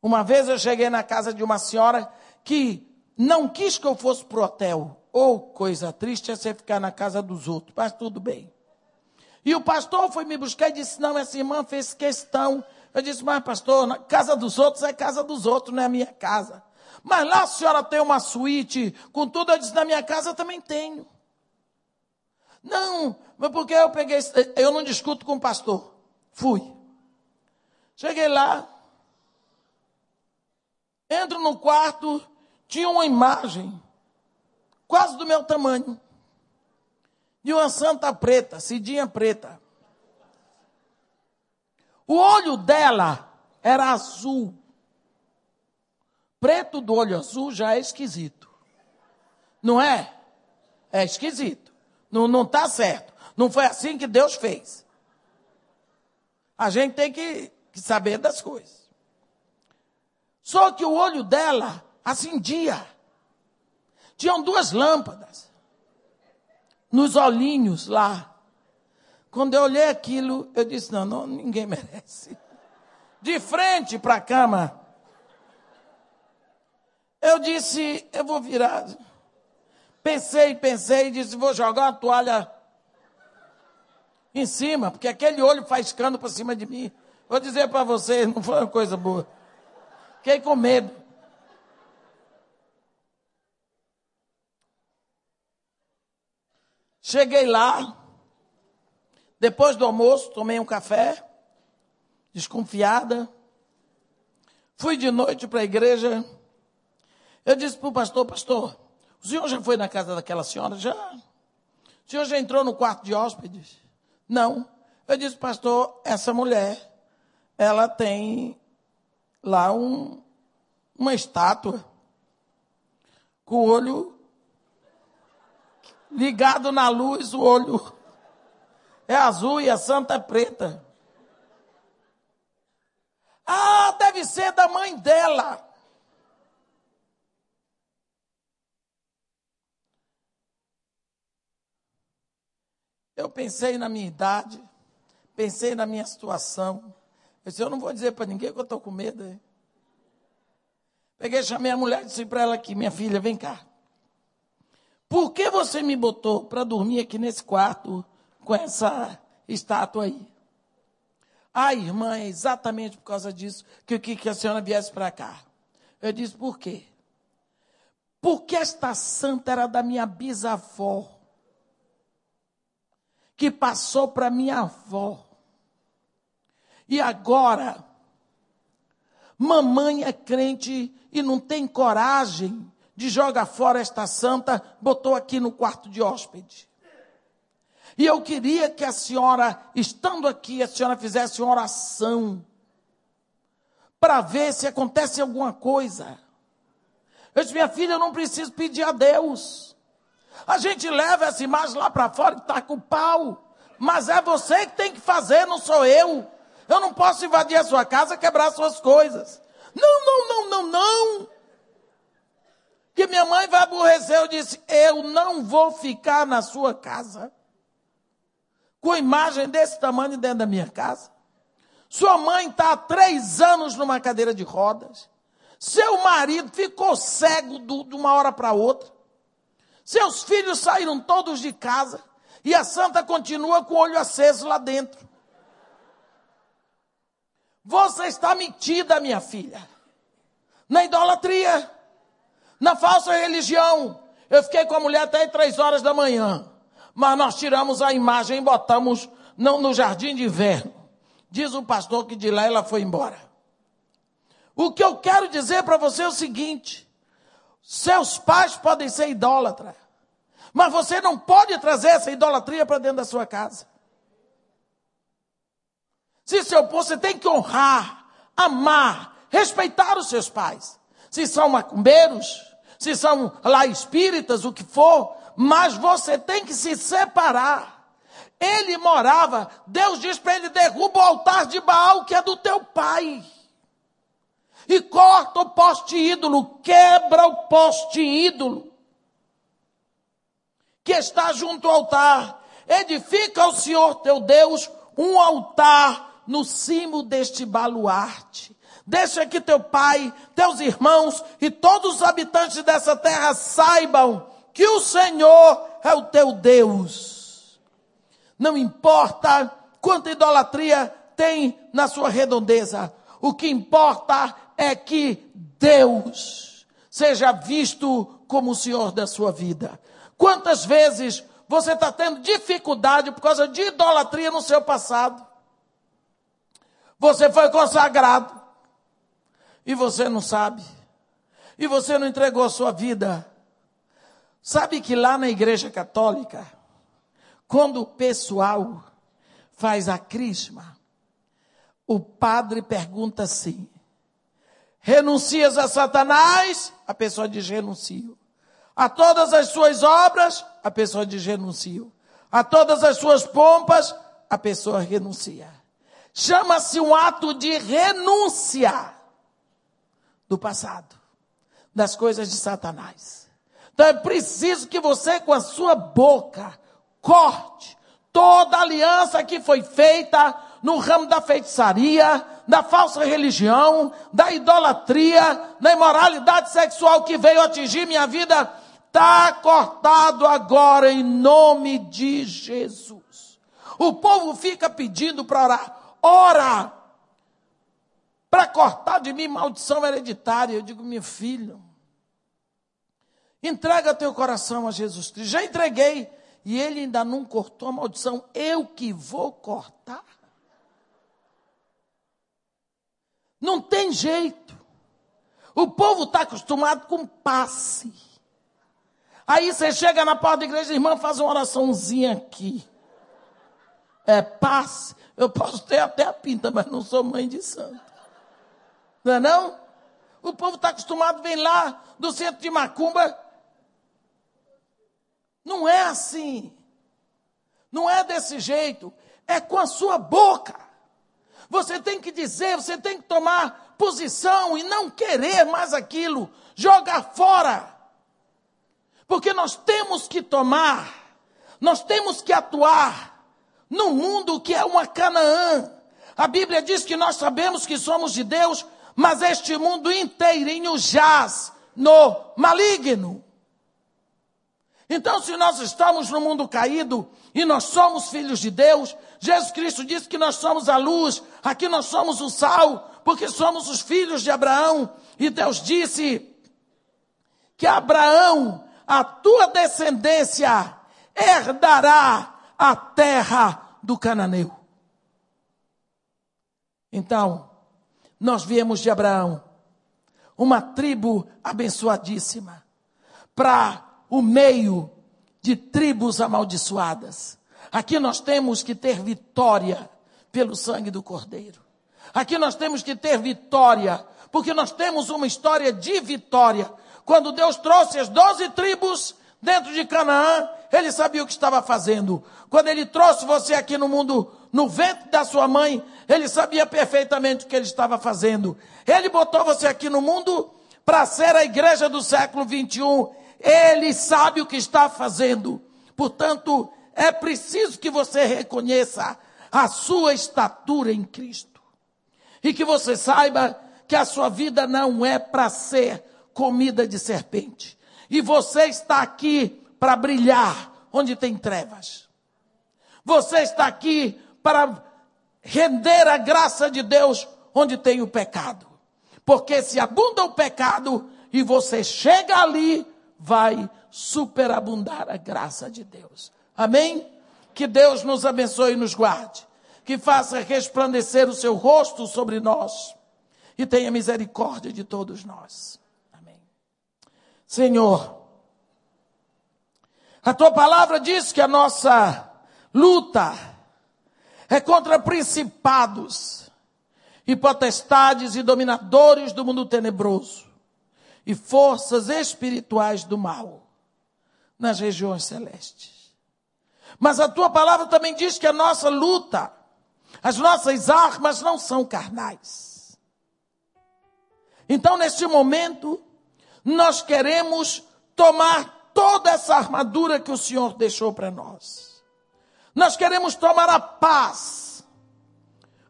Uma vez eu cheguei na casa de uma senhora que não quis que eu fosse pro hotel. Ou oh, coisa triste é você ficar na casa dos outros, mas tudo bem. E o pastor foi me buscar e disse: Não, essa irmã fez questão. Eu disse: Mas, pastor, casa dos outros é casa dos outros, não é a minha casa. Mas lá a senhora tem uma suíte com tudo. Eu disse: Na minha casa também tenho. Não, mas porque eu peguei. Eu não discuto com o pastor. Fui. Cheguei lá. Entro no quarto. Tinha uma imagem. Quase do meu tamanho de uma santa preta, Cidinha preta. O olho dela era azul. Preto do olho azul já é esquisito. Não é? É esquisito. Não, não tá certo. Não foi assim que Deus fez. A gente tem que, que saber das coisas. Só que o olho dela acendia. Tinham duas lâmpadas nos olhinhos lá. Quando eu olhei aquilo, eu disse: não, não ninguém [laughs] merece. De frente para a cama, eu disse: eu vou virar. Pensei, pensei disse: vou jogar a toalha em cima, porque aquele olho faz cano para cima de mim. Vou dizer para vocês, [laughs] não foi uma coisa boa. Fiquei com medo. Cheguei lá, depois do almoço, tomei um café, desconfiada. Fui de noite para a igreja. Eu disse para o pastor: Pastor, o senhor já foi na casa daquela senhora? Já. O senhor já entrou no quarto de hóspedes? Não. Eu disse, pastor, essa mulher, ela tem lá um, uma estátua com o olho ligado na luz, o olho é azul e a santa é preta. Ah, deve ser da mãe dela. Eu pensei na minha idade, pensei na minha situação. Eu disse, eu não vou dizer para ninguém que eu estou com medo. Peguei, chamei a mulher e disse para ela aqui, minha filha, vem cá. Por que você me botou para dormir aqui nesse quarto com essa estátua aí? Ah, irmã, é exatamente por causa disso que eu que a senhora viesse para cá. Eu disse, por quê? Porque esta santa era da minha bisavó, que passou para minha avó. E agora, mamãe é crente e não tem coragem de jogar fora esta santa, botou aqui no quarto de hóspede. E eu queria que a senhora, estando aqui, a senhora fizesse uma oração para ver se acontece alguma coisa. Eu disse, minha filha, eu não preciso pedir a Deus. A gente leva essa imagem lá para fora e está com o pau. Mas é você que tem que fazer, não sou eu. Eu não posso invadir a sua casa, quebrar suas coisas. Não, não, não, não, não que minha mãe vai aborrecer. Eu disse: Eu não vou ficar na sua casa com imagem desse tamanho dentro da minha casa. Sua mãe está há três anos numa cadeira de rodas. Seu marido ficou cego do, de uma hora para outra. Seus filhos saíram todos de casa. E a santa continua com o olho aceso lá dentro. Você está metida, minha filha, na idolatria na falsa religião. Eu fiquei com a mulher até três horas da manhã. Mas nós tiramos a imagem e botamos não, no jardim de inverno. Diz o pastor que de lá ela foi embora. O que eu quero dizer para você é o seguinte: seus pais podem ser idólatras, Mas você não pode trazer essa idolatria para dentro da sua casa. Se seu você tem que honrar, amar, respeitar os seus pais. Se são macumbeiros, se são lá espíritas, o que for, mas você tem que se separar. Ele morava, Deus diz para ele: derruba o altar de Baal, que é do teu pai. E corta o poste ídolo, quebra o poste ídolo, que está junto ao altar. Edifica ao Senhor teu Deus um altar no cimo deste baluarte. Deixa que teu pai, teus irmãos e todos os habitantes dessa terra saibam que o Senhor é o teu Deus não importa quanta idolatria tem na sua redondeza. O que importa é que Deus seja visto como o Senhor da sua vida. Quantas vezes você está tendo dificuldade por causa de idolatria no seu passado? Você foi consagrado e você não sabe, e você não entregou a sua vida. Sabe que lá na Igreja Católica, quando o pessoal faz a crisma, o padre pergunta assim: renuncias a Satanás? A pessoa diz renuncio. A todas as suas obras? A pessoa diz renuncio. A todas as suas pompas? A pessoa renuncia. Chama-se um ato de renúncia do passado, das coisas de Satanás. Então é preciso que você, com a sua boca, corte toda aliança que foi feita no ramo da feitiçaria, da falsa religião, da idolatria, da imoralidade sexual que veio atingir minha vida, está cortado agora em nome de Jesus. O povo fica pedindo para orar, ora, para cortar de mim maldição hereditária. Eu digo, meu filho, entrega teu coração a Jesus Cristo. Já entreguei e ele ainda não cortou a maldição, eu que vou cortar. Não tem jeito. O povo está acostumado com passe. Aí você chega na porta da igreja, irmã, faz uma oraçãozinha aqui. É passe. Eu posso ter até a pinta, mas não sou mãe de santo. Não é não? O povo está acostumado, vem lá do centro de Macumba, não é assim. Não é desse jeito. É com a sua boca. Você tem que dizer, você tem que tomar posição e não querer mais aquilo, jogar fora. Porque nós temos que tomar, nós temos que atuar no mundo que é uma Canaã. A Bíblia diz que nós sabemos que somos de Deus, mas este mundo inteirinho jaz no maligno. Então, se nós estamos no mundo caído e nós somos filhos de Deus, Jesus Cristo disse que nós somos a luz, aqui nós somos o sal, porque somos os filhos de Abraão. E Deus disse que Abraão, a tua descendência, herdará a terra do cananeu. Então, nós viemos de Abraão, uma tribo abençoadíssima, para o meio de tribos amaldiçoadas. Aqui nós temos que ter vitória pelo sangue do Cordeiro. Aqui nós temos que ter vitória, porque nós temos uma história de vitória. Quando Deus trouxe as doze tribos dentro de Canaã, ele sabia o que estava fazendo. Quando ele trouxe você aqui no mundo, no ventre da sua mãe, ele sabia perfeitamente o que ele estava fazendo. Ele botou você aqui no mundo para ser a igreja do século 21 ele sabe o que está fazendo. Portanto, é preciso que você reconheça a sua estatura em Cristo. E que você saiba que a sua vida não é para ser comida de serpente. E você está aqui para brilhar onde tem trevas. Você está aqui para render a graça de Deus onde tem o pecado. Porque se abunda o pecado e você chega ali, vai superabundar a graça de Deus. Amém? Que Deus nos abençoe e nos guarde. Que faça resplandecer o seu rosto sobre nós. E tenha misericórdia de todos nós. Amém. Senhor, A tua palavra diz que a nossa luta é contra principados e potestades e dominadores do mundo tenebroso e forças espirituais do mal nas regiões celestes. Mas a tua palavra também diz que a nossa luta, as nossas armas não são carnais. Então, neste momento, nós queremos tomar toda essa armadura que o Senhor deixou para nós. Nós queremos tomar a paz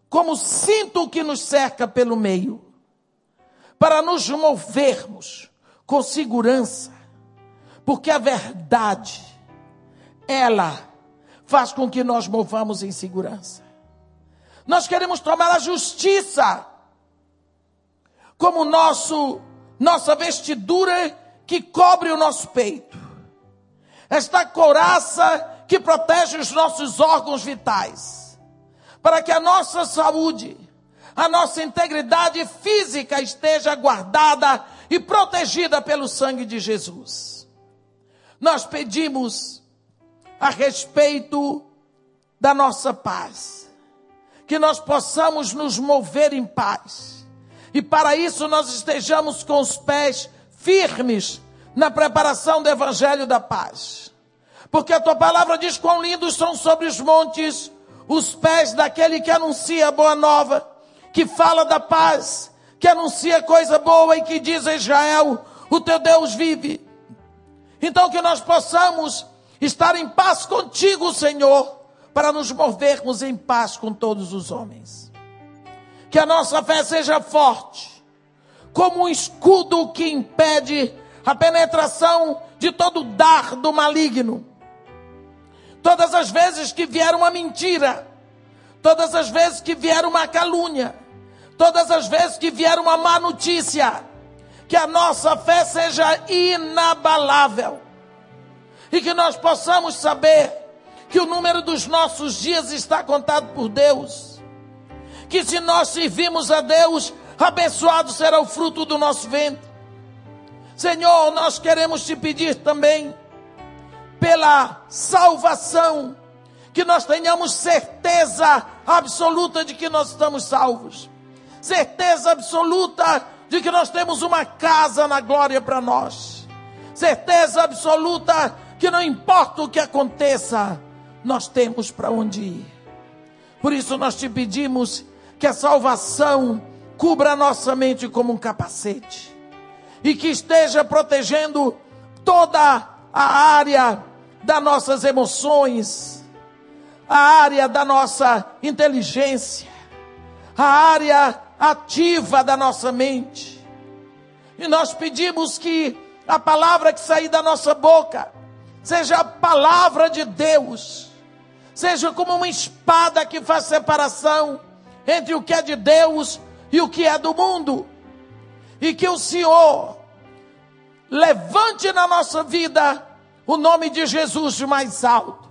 como cinto que nos cerca pelo meio, para nos movermos com segurança, porque a verdade, ela faz com que nós movamos em segurança. Nós queremos tomar a justiça como nosso nossa vestidura que cobre o nosso peito, esta couraça que protege os nossos órgãos vitais, para que a nossa saúde, a nossa integridade física esteja guardada e protegida pelo sangue de Jesus. Nós pedimos a respeito da nossa paz, que nós possamos nos mover em paz. E para isso nós estejamos com os pés firmes na preparação do evangelho da paz. Porque a tua palavra diz quão lindos são sobre os montes os pés daquele que anuncia a boa nova, que fala da paz, que anuncia coisa boa e que diz a Israel: o teu Deus vive. Então que nós possamos estar em paz contigo, Senhor, para nos movermos em paz com todos os homens. Que a nossa fé seja forte, como um escudo que impede a penetração de todo dardo maligno. Todas as vezes que vier uma mentira, todas as vezes que vier uma calúnia, todas as vezes que vier uma má notícia, que a nossa fé seja inabalável e que nós possamos saber que o número dos nossos dias está contado por Deus. Que se nós servimos a Deus, abençoado será o fruto do nosso ventre. Senhor, nós queremos te pedir também pela salvação, que nós tenhamos certeza absoluta de que nós estamos salvos, certeza absoluta de que nós temos uma casa na glória para nós, certeza absoluta que não importa o que aconteça, nós temos para onde ir. Por isso nós te pedimos que a salvação cubra a nossa mente como um capacete e que esteja protegendo toda a área das nossas emoções, a área da nossa inteligência, a área ativa da nossa mente. E nós pedimos que a palavra que sair da nossa boca seja a palavra de Deus, seja como uma espada que faz separação entre o que é de Deus e o que é do mundo. E que o Senhor levante na nossa vida o nome de Jesus de mais alto.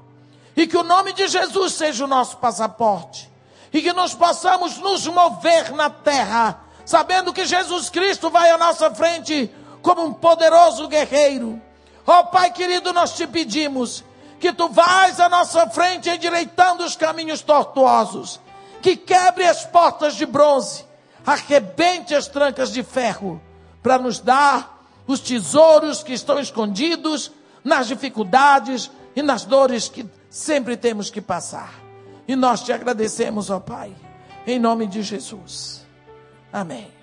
E que o nome de Jesus seja o nosso passaporte. E que nós possamos nos mover na terra, sabendo que Jesus Cristo vai à nossa frente como um poderoso guerreiro. Ó oh, Pai querido, nós te pedimos que tu vais à nossa frente endireitando os caminhos tortuosos, que quebre as portas de bronze arrebente as trancas de ferro para nos dar os tesouros que estão escondidos nas dificuldades e nas dores que sempre temos que passar. E nós te agradecemos, ó Pai, em nome de Jesus. Amém.